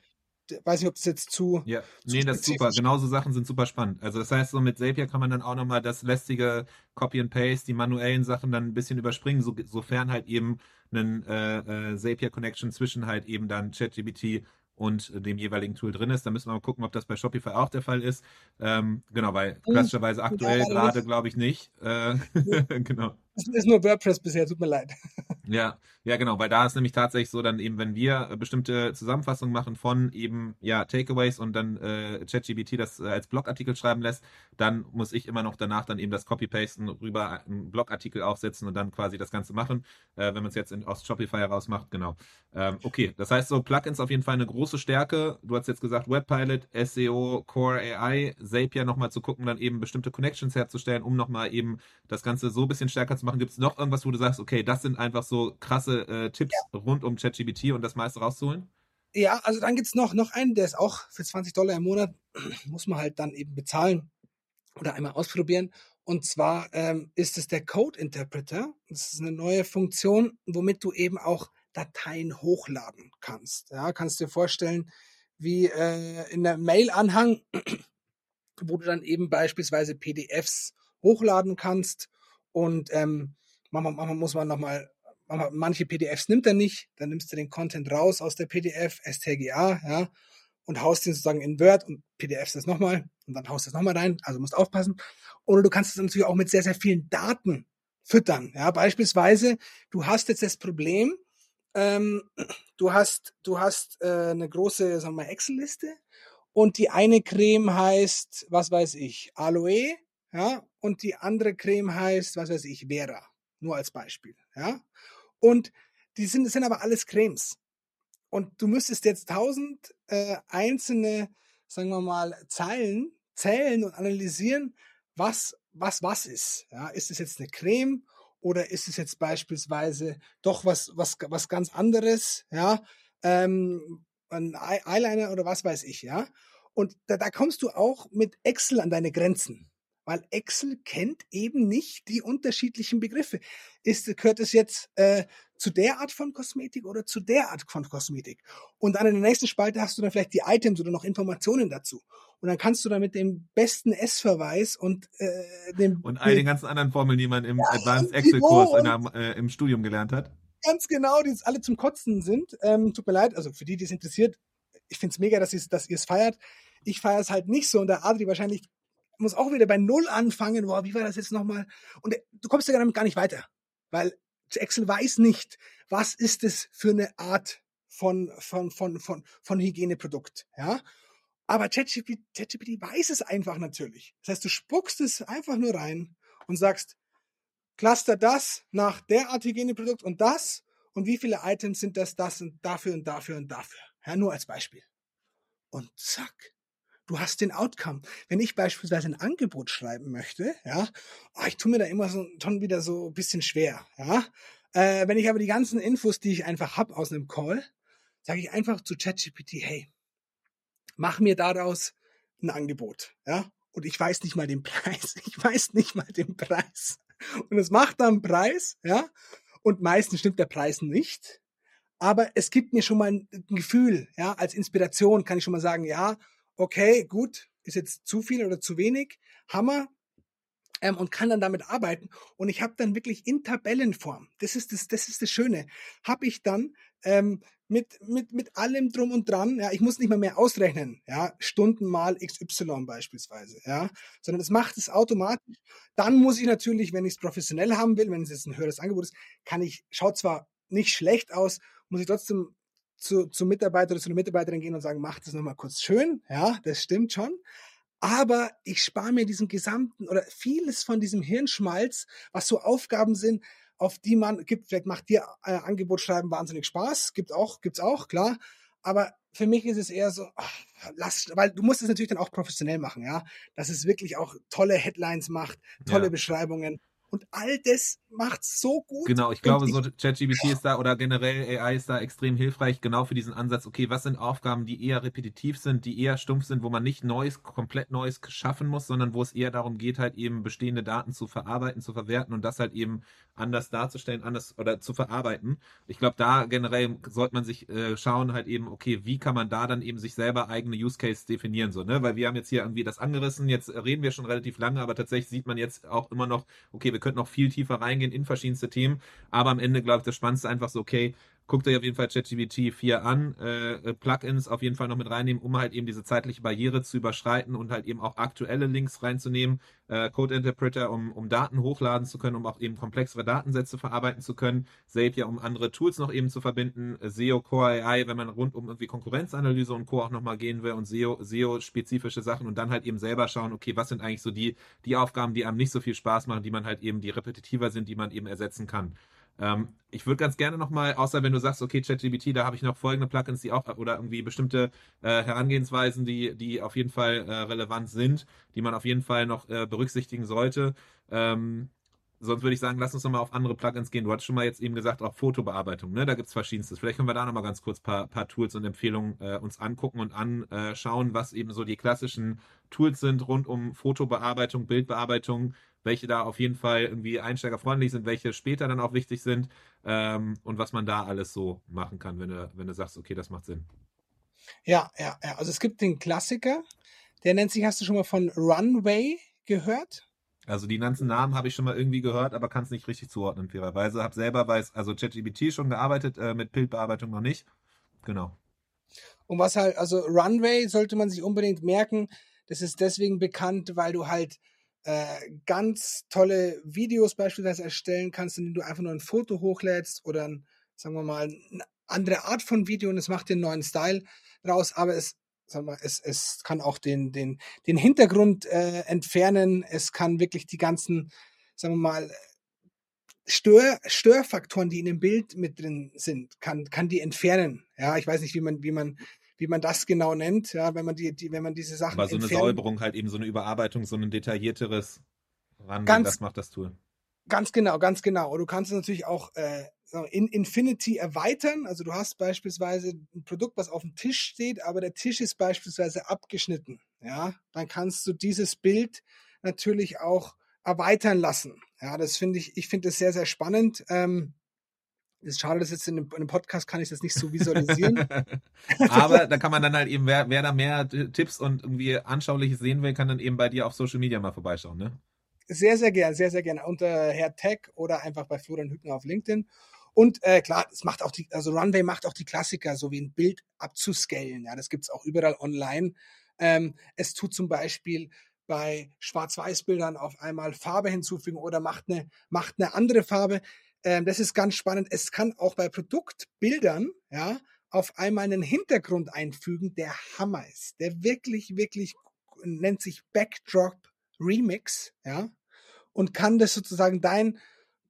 Weiß nicht, ob das jetzt zu. Ja, zu nee, das ist super. Genauso Sachen sind super spannend. Also, das heißt, so mit Zapier kann man dann auch nochmal das lästige Copy and Paste, die manuellen Sachen dann ein bisschen überspringen, so, sofern halt eben ein äh, äh, Zapier Connection zwischen halt eben dann ChatGPT und dem jeweiligen Tool drin ist. Da müssen wir mal gucken, ob das bei Shopify auch der Fall ist. Ähm, genau, weil klassischerweise aktuell gerade glaube ich nicht. Äh, genau. Es ist nur WordPress bisher, tut mir leid. Ja, ja, genau, weil da ist nämlich tatsächlich so, dann eben, wenn wir äh, bestimmte Zusammenfassungen machen von eben, ja, Takeaways und dann äh, ChatGBT das äh, als Blogartikel schreiben lässt, dann muss ich immer noch danach dann eben das Copy-Pasten rüber einen Blogartikel aufsetzen und dann quasi das Ganze machen, äh, wenn man es jetzt in, aus Shopify heraus macht, genau. Ähm, okay, das heißt so, Plugins auf jeden Fall eine große Stärke. Du hast jetzt gesagt, Webpilot, SEO, Core AI, Zapier nochmal zu gucken, dann eben bestimmte Connections herzustellen, um nochmal eben das Ganze so ein bisschen stärker zu machen. Gibt es noch irgendwas, wo du sagst, okay, das sind einfach so krasse äh, Tipps ja. rund um ChatGBT und das meiste rauszuholen? Ja, also dann gibt es noch, noch einen, der ist auch für 20 Dollar im Monat, muss man halt dann eben bezahlen oder einmal ausprobieren. Und zwar ähm, ist es der Code Interpreter. Das ist eine neue Funktion, womit du eben auch Dateien hochladen kannst. Ja, kannst dir vorstellen, wie äh, in der Mail-Anhang, wo du dann eben beispielsweise PDFs hochladen kannst und ähm, manchmal, manchmal muss man nochmal, manche PDFs nimmt er nicht, dann nimmst du den Content raus aus der PDF, STGA, ja, und haust den sozusagen in Word und PDFs das nochmal und dann haust du es nochmal rein, also musst aufpassen. Oder du kannst es natürlich auch mit sehr, sehr vielen Daten füttern. Ja, beispielsweise, du hast jetzt das Problem, ähm, du hast, du hast äh, eine große, sagen wir mal, Excel-Liste und die eine Creme heißt, was weiß ich, Aloe, ja, und die andere Creme heißt, was weiß ich, Vera, nur als Beispiel, ja. Und die sind, das sind aber alles Cremes. Und du müsstest jetzt tausend äh, einzelne, sagen wir mal, Zeilen zählen und analysieren, was was was ist. Ja, ist es jetzt eine Creme oder ist es jetzt beispielsweise doch was, was, was ganz anderes, ja, ähm, ein Eyeliner oder was weiß ich, ja. Und da, da kommst du auch mit Excel an deine Grenzen weil Excel kennt eben nicht die unterschiedlichen Begriffe. Ist, gehört es jetzt äh, zu der Art von Kosmetik oder zu der Art von Kosmetik? Und dann in der nächsten Spalte hast du dann vielleicht die Items oder noch Informationen dazu. Und dann kannst du dann mit dem besten S-Verweis und äh, dem und all den ganzen anderen Formeln, die man im ja, Advanced Excel-Kurs äh, im Studium gelernt hat. Ganz genau, die jetzt alle zum Kotzen sind. Ähm, tut mir leid, also für die, die es interessiert, ich finde es mega, dass, dass ihr es feiert. Ich feiere es halt nicht so und der Adri wahrscheinlich muss auch wieder bei Null anfangen. Boah, wie war das jetzt nochmal? Und äh, du kommst ja damit gar nicht weiter, weil Excel weiß nicht, was ist es für eine Art von, von, von, von, von Hygieneprodukt, ja? Aber ChatGPT, ChatGPT weiß es einfach natürlich. Das heißt, du spuckst es einfach nur rein und sagst, cluster das nach der Art Hygieneprodukt und das und wie viele Items sind das, das und dafür und dafür und dafür. Ja, nur als Beispiel. Und zack, du hast den Outcome. Wenn ich beispielsweise ein Angebot schreiben möchte, ja, oh, ich tue mir da immer so schon wieder so ein bisschen schwer, ja. Äh, wenn ich aber die ganzen Infos, die ich einfach habe aus einem Call, sage ich einfach zu ChatGPT, hey, mach mir daraus ein Angebot, ja. Und ich weiß nicht mal den Preis. Ich weiß nicht mal den Preis. Und es macht dann einen Preis, ja. Und meistens stimmt der Preis nicht. Aber es gibt mir schon mal ein Gefühl, ja, als Inspiration kann ich schon mal sagen, ja, okay, gut, ist jetzt zu viel oder zu wenig, Hammer, ähm, und kann dann damit arbeiten. Und ich habe dann wirklich in Tabellenform, das ist das, das ist das Schöne, habe ich dann ähm, mit, mit, mit allem drum und dran, ja, ich muss nicht mal mehr ausrechnen, ja, Stunden mal XY beispielsweise, ja, sondern es macht es automatisch. Dann muss ich natürlich, wenn ich es professionell haben will, wenn es jetzt ein höheres Angebot ist, kann ich, schaut zwar nicht schlecht aus, muss ich trotzdem zu, zum Mitarbeiter oder zu einer Mitarbeiterin gehen und sagen, mach das nochmal kurz schön. Ja, das stimmt schon. Aber ich spare mir diesen gesamten oder vieles von diesem Hirnschmalz, was so Aufgaben sind, auf die man gibt. Vielleicht macht dir äh, Angebot schreiben wahnsinnig Spaß. Gibt auch, gibt's auch, klar. Aber für mich ist es eher so, ach, lass, weil du musst es natürlich dann auch professionell machen, ja, dass es wirklich auch tolle Headlines macht, tolle ja. Beschreibungen und all das macht so gut. Genau, ich glaube, so ChatGPT ist da oder generell AI ist da extrem hilfreich, genau für diesen Ansatz. Okay, was sind Aufgaben, die eher repetitiv sind, die eher stumpf sind, wo man nicht Neues, komplett Neues schaffen muss, sondern wo es eher darum geht, halt eben bestehende Daten zu verarbeiten, zu verwerten und das halt eben anders darzustellen, anders oder zu verarbeiten. Ich glaube, da generell sollte man sich äh, schauen, halt eben, okay, wie kann man da dann eben sich selber eigene Use Case definieren, so, ne? Weil wir haben jetzt hier irgendwie das angerissen, jetzt reden wir schon relativ lange, aber tatsächlich sieht man jetzt auch immer noch, okay, wir könnten noch viel tiefer reingehen in verschiedenste Themen, aber am Ende, glaube ich, das Spannendste einfach so, okay, guckt euch auf jeden Fall ChatGPT 4 an, äh, Plugins auf jeden Fall noch mit reinnehmen, um halt eben diese zeitliche Barriere zu überschreiten und halt eben auch aktuelle Links reinzunehmen, äh, Code Interpreter, um, um Daten hochladen zu können, um auch eben komplexere Datensätze verarbeiten zu können, Zapier, um andere Tools noch eben zu verbinden, SEO, Core AI, wenn man rund um irgendwie Konkurrenzanalyse und Co. auch nochmal gehen will und SEO, SEO-spezifische Sachen und dann halt eben selber schauen, okay, was sind eigentlich so die, die Aufgaben, die einem nicht so viel Spaß machen, die man halt eben, die repetitiver sind, die man eben ersetzen kann. Ähm, ich würde ganz gerne nochmal, außer wenn du sagst, okay, ChatGPT, da habe ich noch folgende Plugins, die auch, oder irgendwie bestimmte äh, Herangehensweisen, die, die auf jeden Fall äh, relevant sind, die man auf jeden Fall noch äh, berücksichtigen sollte. Ähm, sonst würde ich sagen, lass uns nochmal auf andere Plugins gehen. Du hattest schon mal jetzt eben gesagt, auch Fotobearbeitung, ne? Da gibt es verschiedenstes. Vielleicht können wir da nochmal ganz kurz ein paar, paar Tools und Empfehlungen äh, uns angucken und anschauen, was eben so die klassischen Tools sind rund um Fotobearbeitung, Bildbearbeitung, welche da auf jeden Fall irgendwie einsteigerfreundlich sind, welche später dann auch wichtig sind ähm, und was man da alles so machen kann, wenn du, wenn du sagst, okay, das macht Sinn. Ja, ja, ja. Also es gibt den Klassiker, der nennt sich, hast du schon mal von Runway gehört? Also die ganzen Namen habe ich schon mal irgendwie gehört, aber kann es nicht richtig zuordnen, fairerweise. Habe selber weiß, also ChatGPT schon gearbeitet, äh, mit Bildbearbeitung noch nicht. Genau. Und was halt, also Runway sollte man sich unbedingt merken. Das ist deswegen bekannt, weil du halt äh, ganz tolle Videos beispielsweise erstellen kannst, indem du einfach nur ein Foto hochlädst oder ein, sagen wir mal, eine andere Art von Video und es macht den neuen Style raus, aber es sag mal, es, es kann auch den, den, den Hintergrund äh, entfernen, es kann wirklich die ganzen, sagen wir mal, Stör, Störfaktoren, die in dem Bild mit drin sind, kann, kann die entfernen. Ja, ich weiß nicht, wie man, wie man wie man das genau nennt, ja, wenn man die, die wenn man diese Sachen. Aber so eine entfernt. Säuberung halt eben so eine Überarbeitung, so ein detaillierteres Rangehen, das macht das Tool. Ganz genau, ganz genau. Und du kannst es natürlich auch äh, in Infinity erweitern. Also du hast beispielsweise ein Produkt, was auf dem Tisch steht, aber der Tisch ist beispielsweise abgeschnitten. Ja, dann kannst du dieses Bild natürlich auch erweitern lassen. Ja, das finde ich, ich finde das sehr, sehr spannend. Ähm, ist schade, dass jetzt in einem, in einem Podcast kann ich das nicht so visualisieren. Aber da kann man dann halt eben, wer, wer da mehr Tipps und irgendwie Anschauliches sehen will, kann dann eben bei dir auf Social Media mal vorbeischauen, ne? Sehr, sehr gerne, sehr, sehr gerne. Unter Herr Tech oder einfach bei Florian Hübner auf LinkedIn. Und äh, klar, es macht auch die, also Runway macht auch die Klassiker, so wie ein Bild abzuscalen. Ja, das gibt's auch überall online. Ähm, es tut zum Beispiel bei Schwarz-Weiß-Bildern auf einmal Farbe hinzufügen oder macht eine, macht eine andere Farbe. Ähm, das ist ganz spannend. Es kann auch bei Produktbildern, ja, auf einmal einen Hintergrund einfügen, der Hammer ist, der wirklich, wirklich nennt sich Backdrop Remix, ja, und kann das sozusagen dein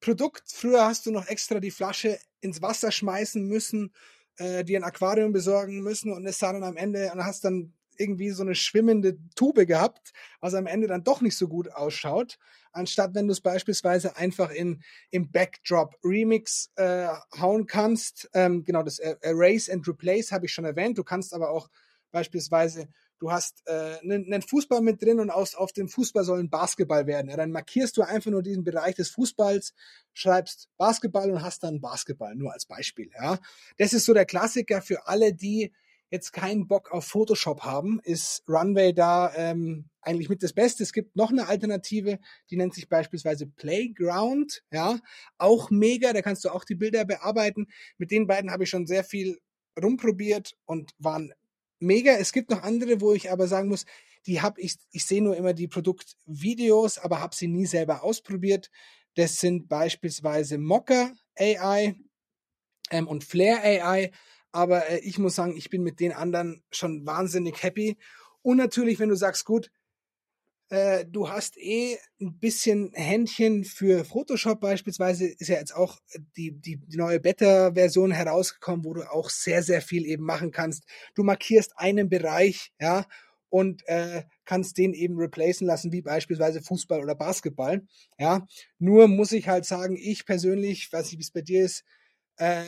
Produkt, früher hast du noch extra die Flasche ins Wasser schmeißen müssen, äh, dir ein Aquarium besorgen müssen und es sah dann am Ende und hast dann irgendwie so eine schwimmende Tube gehabt, was am Ende dann doch nicht so gut ausschaut, anstatt wenn du es beispielsweise einfach in im Backdrop Remix äh, hauen kannst. Ähm, genau, das Erase and Replace habe ich schon erwähnt. Du kannst aber auch beispielsweise du hast äh, einen, Fußball mit drin und aus, auf dem Fußball soll ein Basketball werden. Ja, dann markierst du einfach nur diesen Bereich des Fußballs, schreibst Basketball und hast dann Basketball, nur als Beispiel. Ja. Das ist so der Klassiker für alle, die jetzt keinen Bock auf Photoshop haben, ist Runway da ähm, eigentlich mit das Beste. Es gibt noch eine Alternative, die nennt sich beispielsweise Playground, ja, auch mega, da kannst du auch die Bilder bearbeiten. Mit den beiden habe ich schon sehr viel rumprobiert und waren mega. Es gibt noch andere, wo ich aber sagen muss, die habe ich, ich sehe nur immer die Produktvideos, aber habe sie nie selber ausprobiert. Das sind beispielsweise Mocker AI ähm, und Flare AI aber äh, ich muss sagen, ich bin mit den anderen schon wahnsinnig happy. Und natürlich, wenn du sagst, gut, äh, du hast eh ein bisschen Händchen für Photoshop beispielsweise, ist ja jetzt auch die, die, die neue Beta-Version herausgekommen, wo du auch sehr, sehr viel eben machen kannst. Du markierst einen Bereich, ja, und äh, kannst den eben replacen lassen, wie beispielsweise Fußball oder Basketball. Ja, nur muss ich halt sagen, ich persönlich, weiß nicht, wie es bei dir ist, äh,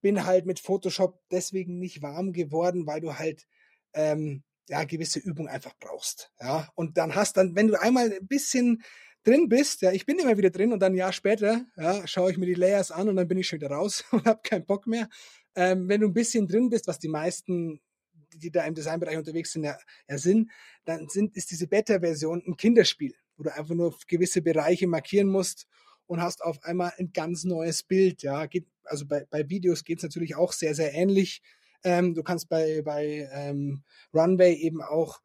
bin halt mit Photoshop deswegen nicht warm geworden, weil du halt ähm, ja gewisse Übung einfach brauchst. Ja, und dann hast dann, wenn du einmal ein bisschen drin bist, ja, ich bin immer wieder drin und dann ein Jahr später, ja, schaue ich mir die Layers an und dann bin ich schon wieder raus und habe keinen Bock mehr. Ähm, wenn du ein bisschen drin bist, was die meisten, die da im Designbereich unterwegs sind, ja, ja sind, dann sind, ist diese Beta-Version ein Kinderspiel, wo du einfach nur gewisse Bereiche markieren musst und hast auf einmal ein ganz neues Bild. Ja, geht, also bei, bei Videos geht es natürlich auch sehr, sehr ähnlich. Ähm, du kannst bei, bei ähm, Runway eben auch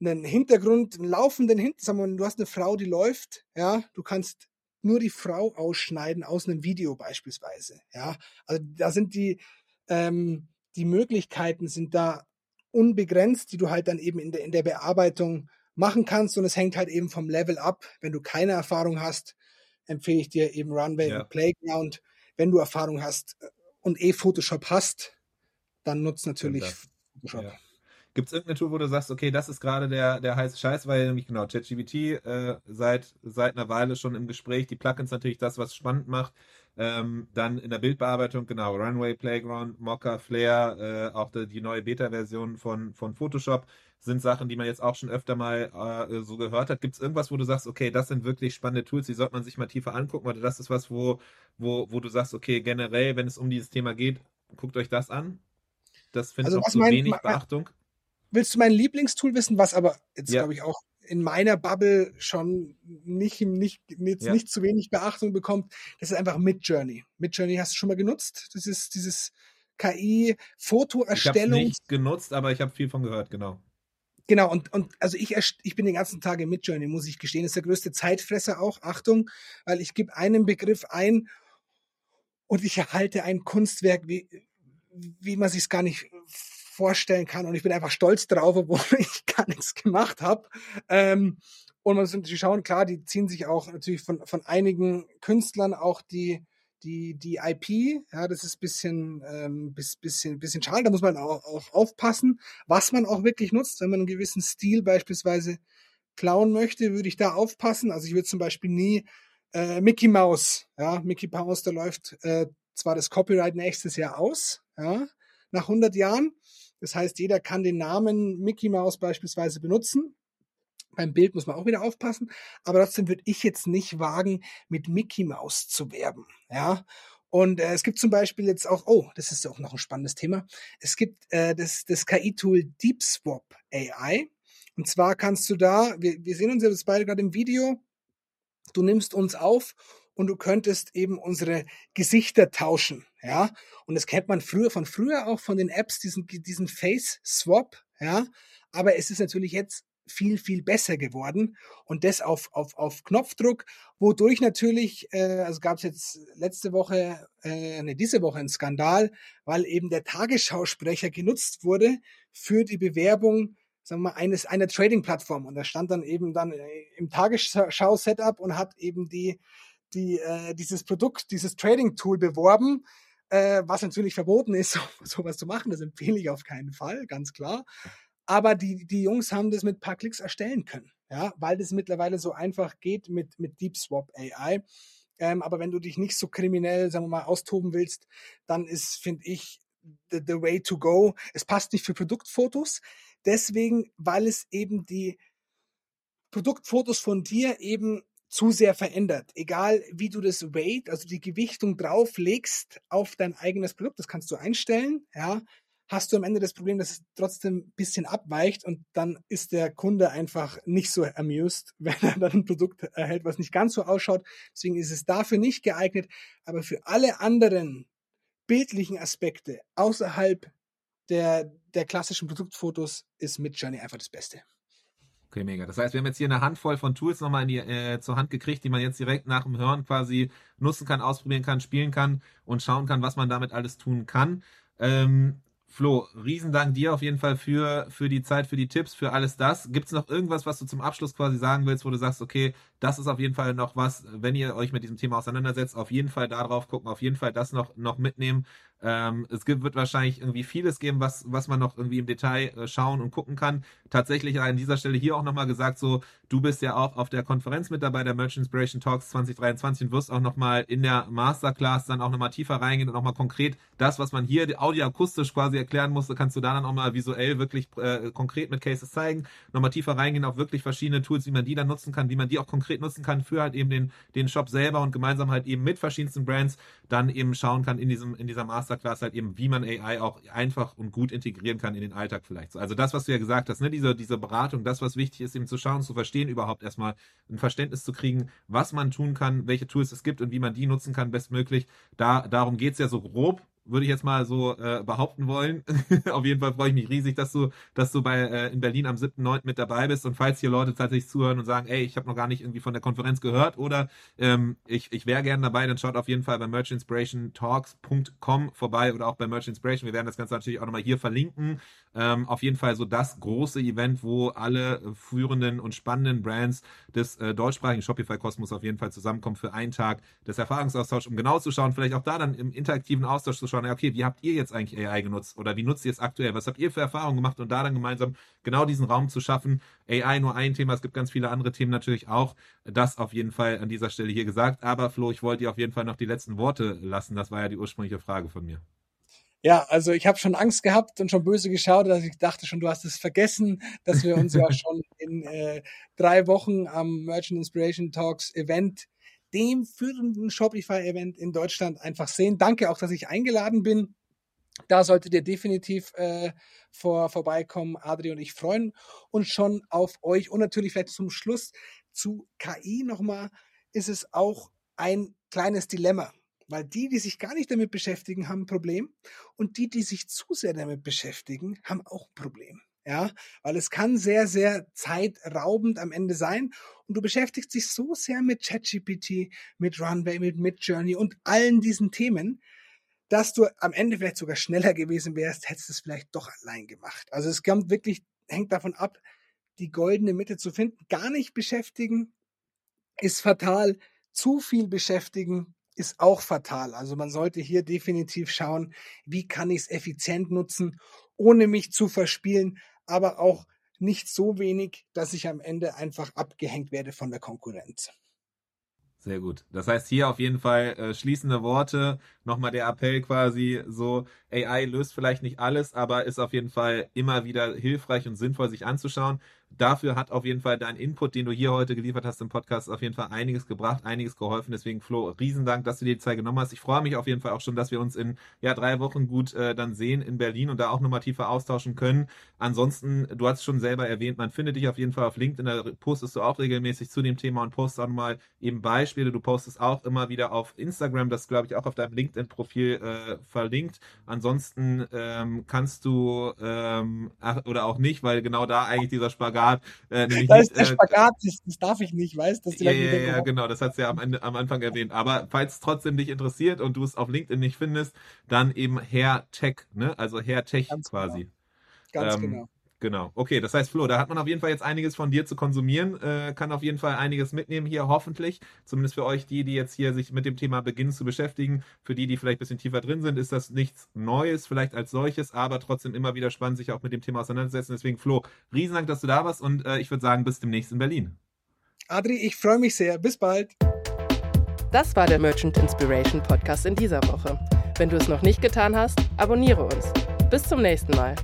einen Hintergrund, einen laufenden Hintergrund, du hast eine Frau, die läuft, ja, du kannst nur die Frau ausschneiden aus einem Video beispielsweise, ja. Also da sind die, ähm, die Möglichkeiten sind da unbegrenzt, die du halt dann eben in der, in der Bearbeitung machen kannst und es hängt halt eben vom Level ab. Wenn du keine Erfahrung hast, empfehle ich dir eben Runway ja. und Playground. Wenn du Erfahrung hast äh, und eh Photoshop hast, dann nutzt natürlich Photoshop. Ja. Gibt es irgendeine Tool, wo du sagst, okay, das ist gerade der, der heiße Scheiß, weil nämlich genau, ChatGPT äh, seit, seit einer Weile schon im Gespräch, die Plugins natürlich das, was spannend macht. Ähm, dann in der Bildbearbeitung, genau, Runway, Playground, Mocha, Flare, äh, auch die, die neue Beta-Version von, von Photoshop sind Sachen, die man jetzt auch schon öfter mal äh, so gehört hat. Gibt es irgendwas, wo du sagst, okay, das sind wirklich spannende Tools, die sollte man sich mal tiefer angucken oder das ist was, wo, wo, wo du sagst, okay, generell, wenn es um dieses Thema geht, guckt euch das an? Das finde also, ich auch so mein, wenig Beachtung. Willst du mein Lieblingstool wissen, was aber jetzt ja. glaube ich auch in meiner Bubble schon nicht, nicht, jetzt ja. nicht zu wenig Beachtung bekommt? Das ist einfach Midjourney. Midjourney hast du schon mal genutzt? Das ist dieses KI-Fotoerstellung. Ich habe nicht genutzt, aber ich habe viel von gehört, genau. Genau, und, und also ich, ich bin den ganzen Tag im Midjourney, muss ich gestehen. Das ist der größte Zeitfresser auch. Achtung, weil ich gebe einen Begriff ein und ich erhalte ein Kunstwerk, wie, wie man sich gar nicht vorstellen kann. Und ich bin einfach stolz drauf, obwohl ich gar nichts gemacht habe. Ähm, und man muss natürlich schauen, klar, die ziehen sich auch natürlich von, von einigen Künstlern auch die, die, die IP. Ja, das ist bisschen, ähm, bis, bisschen, bisschen schade. Da muss man auch, auch aufpassen, was man auch wirklich nutzt. Wenn man einen gewissen Stil beispielsweise klauen möchte, würde ich da aufpassen. Also ich würde zum Beispiel nie äh, Mickey Mouse, ja, Mickey Mouse, da läuft äh, zwar das Copyright nächstes Jahr aus, ja, nach 100 Jahren. Das heißt, jeder kann den Namen Mickey Mouse beispielsweise benutzen. Beim Bild muss man auch wieder aufpassen, aber trotzdem würde ich jetzt nicht wagen, mit Mickey Mouse zu werben. Ja. Und äh, es gibt zum Beispiel jetzt auch, oh, das ist auch noch ein spannendes Thema. Es gibt äh, das, das KI-Tool DeepSwap AI. Und zwar kannst du da, wir, wir sehen uns jetzt beide gerade im Video, du nimmst uns auf und du könntest eben unsere Gesichter tauschen, ja. Und das kennt man früher von früher auch von den Apps, diesen, diesen Face Swap, ja. Aber es ist natürlich jetzt viel, viel besser geworden und das auf, auf, auf Knopfdruck, wodurch natürlich, äh, also gab es jetzt letzte Woche, äh, ne, diese Woche einen Skandal, weil eben der Tagesschausprecher genutzt wurde für die Bewerbung sagen wir mal, eines, einer Trading-Plattform. Und da stand dann eben dann äh, im Tagesschau-Setup und hat eben die, die, äh, dieses Produkt, dieses Trading-Tool beworben, äh, was natürlich verboten ist, so, sowas zu machen. Das empfehle ich auf keinen Fall, ganz klar. Aber die, die Jungs haben das mit ein paar Klicks erstellen können, ja, weil das mittlerweile so einfach geht mit, mit Deep Swap AI. Ähm, aber wenn du dich nicht so kriminell, sagen wir mal, austoben willst, dann ist, finde ich, the, the way to go. Es passt nicht für Produktfotos. Deswegen, weil es eben die Produktfotos von dir eben zu sehr verändert. Egal wie du das Weight, also die Gewichtung drauflegst auf dein eigenes Produkt, das kannst du einstellen, ja hast du am Ende das Problem, dass es trotzdem ein bisschen abweicht und dann ist der Kunde einfach nicht so amused, wenn er dann ein Produkt erhält, was nicht ganz so ausschaut. Deswegen ist es dafür nicht geeignet, aber für alle anderen bildlichen Aspekte außerhalb der, der klassischen Produktfotos ist Midjourney einfach das Beste. Okay, mega. Das heißt, wir haben jetzt hier eine Handvoll von Tools nochmal in die, äh, zur Hand gekriegt, die man jetzt direkt nach dem Hören quasi nutzen kann, ausprobieren kann, spielen kann und schauen kann, was man damit alles tun kann. Ähm, Flo, Riesendank dir auf jeden Fall für, für die Zeit, für die Tipps, für alles das. Gibt es noch irgendwas, was du zum Abschluss quasi sagen willst, wo du sagst, okay, das ist auf jeden Fall noch was, wenn ihr euch mit diesem Thema auseinandersetzt, auf jeden Fall darauf gucken, auf jeden Fall das noch, noch mitnehmen. Ähm, es gibt, wird wahrscheinlich irgendwie vieles geben, was, was man noch irgendwie im Detail äh, schauen und gucken kann. Tatsächlich an dieser Stelle hier auch nochmal gesagt, so, du bist ja auch auf der Konferenz mit dabei, der Merchant Inspiration Talks 2023 und wirst auch nochmal in der Masterclass dann auch nochmal tiefer reingehen und nochmal konkret das, was man hier audioakustisch quasi erklären musste, kannst du da dann auch mal visuell wirklich äh, konkret mit Cases zeigen, nochmal tiefer reingehen auf wirklich verschiedene Tools, wie man die dann nutzen kann, wie man die auch konkret konkret nutzen kann für halt eben den, den Shop selber und gemeinsam halt eben mit verschiedensten Brands dann eben schauen kann in diesem, in dieser Masterclass halt eben, wie man AI auch einfach und gut integrieren kann in den Alltag vielleicht. Also das, was du ja gesagt hast, ne, diese, diese Beratung, das, was wichtig ist, eben zu schauen, zu verstehen, überhaupt erstmal ein Verständnis zu kriegen, was man tun kann, welche Tools es gibt und wie man die nutzen kann, bestmöglich. Da, darum geht's ja so grob würde ich jetzt mal so äh, behaupten wollen. Auf jeden Fall freue ich mich riesig, dass du, dass du bei äh, in Berlin am 7.9. mit dabei bist. Und falls hier Leute tatsächlich zuhören und sagen, ey, ich habe noch gar nicht irgendwie von der Konferenz gehört oder ähm, ich, ich wäre gerne dabei, dann schaut auf jeden Fall bei merchinspirationtalks.com vorbei oder auch bei Merch Inspiration. Wir werden das Ganze natürlich auch nochmal hier verlinken. Ähm, auf jeden Fall so das große Event, wo alle führenden und spannenden Brands des äh, deutschsprachigen Shopify-Kosmos auf jeden Fall zusammenkommen für einen Tag des Erfahrungsaustauschs, um genau zu schauen, vielleicht auch da dann im interaktiven Austausch zu schauen, schauen, okay, wie habt ihr jetzt eigentlich AI genutzt oder wie nutzt ihr es aktuell? Was habt ihr für Erfahrungen gemacht und da dann gemeinsam genau diesen Raum zu schaffen? AI nur ein Thema, es gibt ganz viele andere Themen natürlich auch. Das auf jeden Fall an dieser Stelle hier gesagt. Aber Flo, ich wollte dir auf jeden Fall noch die letzten Worte lassen. Das war ja die ursprüngliche Frage von mir. Ja, also ich habe schon Angst gehabt und schon böse geschaut, dass ich dachte schon, du hast es vergessen, dass wir uns ja schon in äh, drei Wochen am Merchant Inspiration Talks Event dem führenden Shopify-Event in Deutschland einfach sehen. Danke auch, dass ich eingeladen bin. Da solltet ihr definitiv äh, vor, vorbeikommen. Adri und ich freuen uns schon auf euch. Und natürlich vielleicht zum Schluss zu KI nochmal ist es auch ein kleines Dilemma. Weil die, die sich gar nicht damit beschäftigen, haben ein Problem. Und die, die sich zu sehr damit beschäftigen, haben auch ein Problem. Ja, weil es kann sehr, sehr zeitraubend am Ende sein. Und du beschäftigst dich so sehr mit ChatGPT, mit Runway, mit Midjourney und allen diesen Themen, dass du am Ende vielleicht sogar schneller gewesen wärst, hättest es vielleicht doch allein gemacht. Also es kommt wirklich, hängt davon ab, die goldene Mitte zu finden. Gar nicht beschäftigen ist fatal. Zu viel beschäftigen ist auch fatal. Also man sollte hier definitiv schauen, wie kann ich es effizient nutzen, ohne mich zu verspielen, aber auch nicht so wenig, dass ich am Ende einfach abgehängt werde von der Konkurrenz. Sehr gut. Das heißt hier auf jeden Fall äh, schließende Worte. Nochmal der Appell quasi so, AI löst vielleicht nicht alles, aber ist auf jeden Fall immer wieder hilfreich und sinnvoll sich anzuschauen dafür hat auf jeden Fall dein Input, den du hier heute geliefert hast im Podcast, auf jeden Fall einiges gebracht, einiges geholfen. Deswegen, Flo, Riesendank, dass du dir die Zeit genommen hast. Ich freue mich auf jeden Fall auch schon, dass wir uns in ja, drei Wochen gut äh, dann sehen in Berlin und da auch nochmal tiefer austauschen können. Ansonsten, du hast es schon selber erwähnt, man findet dich auf jeden Fall auf LinkedIn, da postest du auch regelmäßig zu dem Thema und postest auch nochmal eben Beispiele. Du postest auch immer wieder auf Instagram, das glaube ich auch auf deinem LinkedIn-Profil äh, verlinkt. Ansonsten ähm, kannst du ähm, ach, oder auch nicht, weil genau da eigentlich dieser Spagat Spagat. Äh, da ist der äh, Spagat, das, das, darf ich nicht, weißt du? Ja, ja, ja, genau, das hat sie ja am, Ende, am Anfang erwähnt. Aber falls es trotzdem dich interessiert und du es auf LinkedIn nicht findest, dann eben Herr Tech, ne? Also Herr Tech Ganz quasi. Genau. Ganz ähm, genau. Genau. Okay, das heißt, Flo, da hat man auf jeden Fall jetzt einiges von dir zu konsumieren, äh, kann auf jeden Fall einiges mitnehmen hier, hoffentlich. Zumindest für euch, die, die jetzt hier sich mit dem Thema beginnen zu beschäftigen. Für die, die vielleicht ein bisschen tiefer drin sind, ist das nichts Neues, vielleicht als solches, aber trotzdem immer wieder spannend, sich auch mit dem Thema auseinanderzusetzen. Deswegen, Flo, riesen Dank, dass du da warst und äh, ich würde sagen, bis demnächst in Berlin. Adri, ich freue mich sehr. Bis bald. Das war der Merchant Inspiration Podcast in dieser Woche. Wenn du es noch nicht getan hast, abonniere uns. Bis zum nächsten Mal.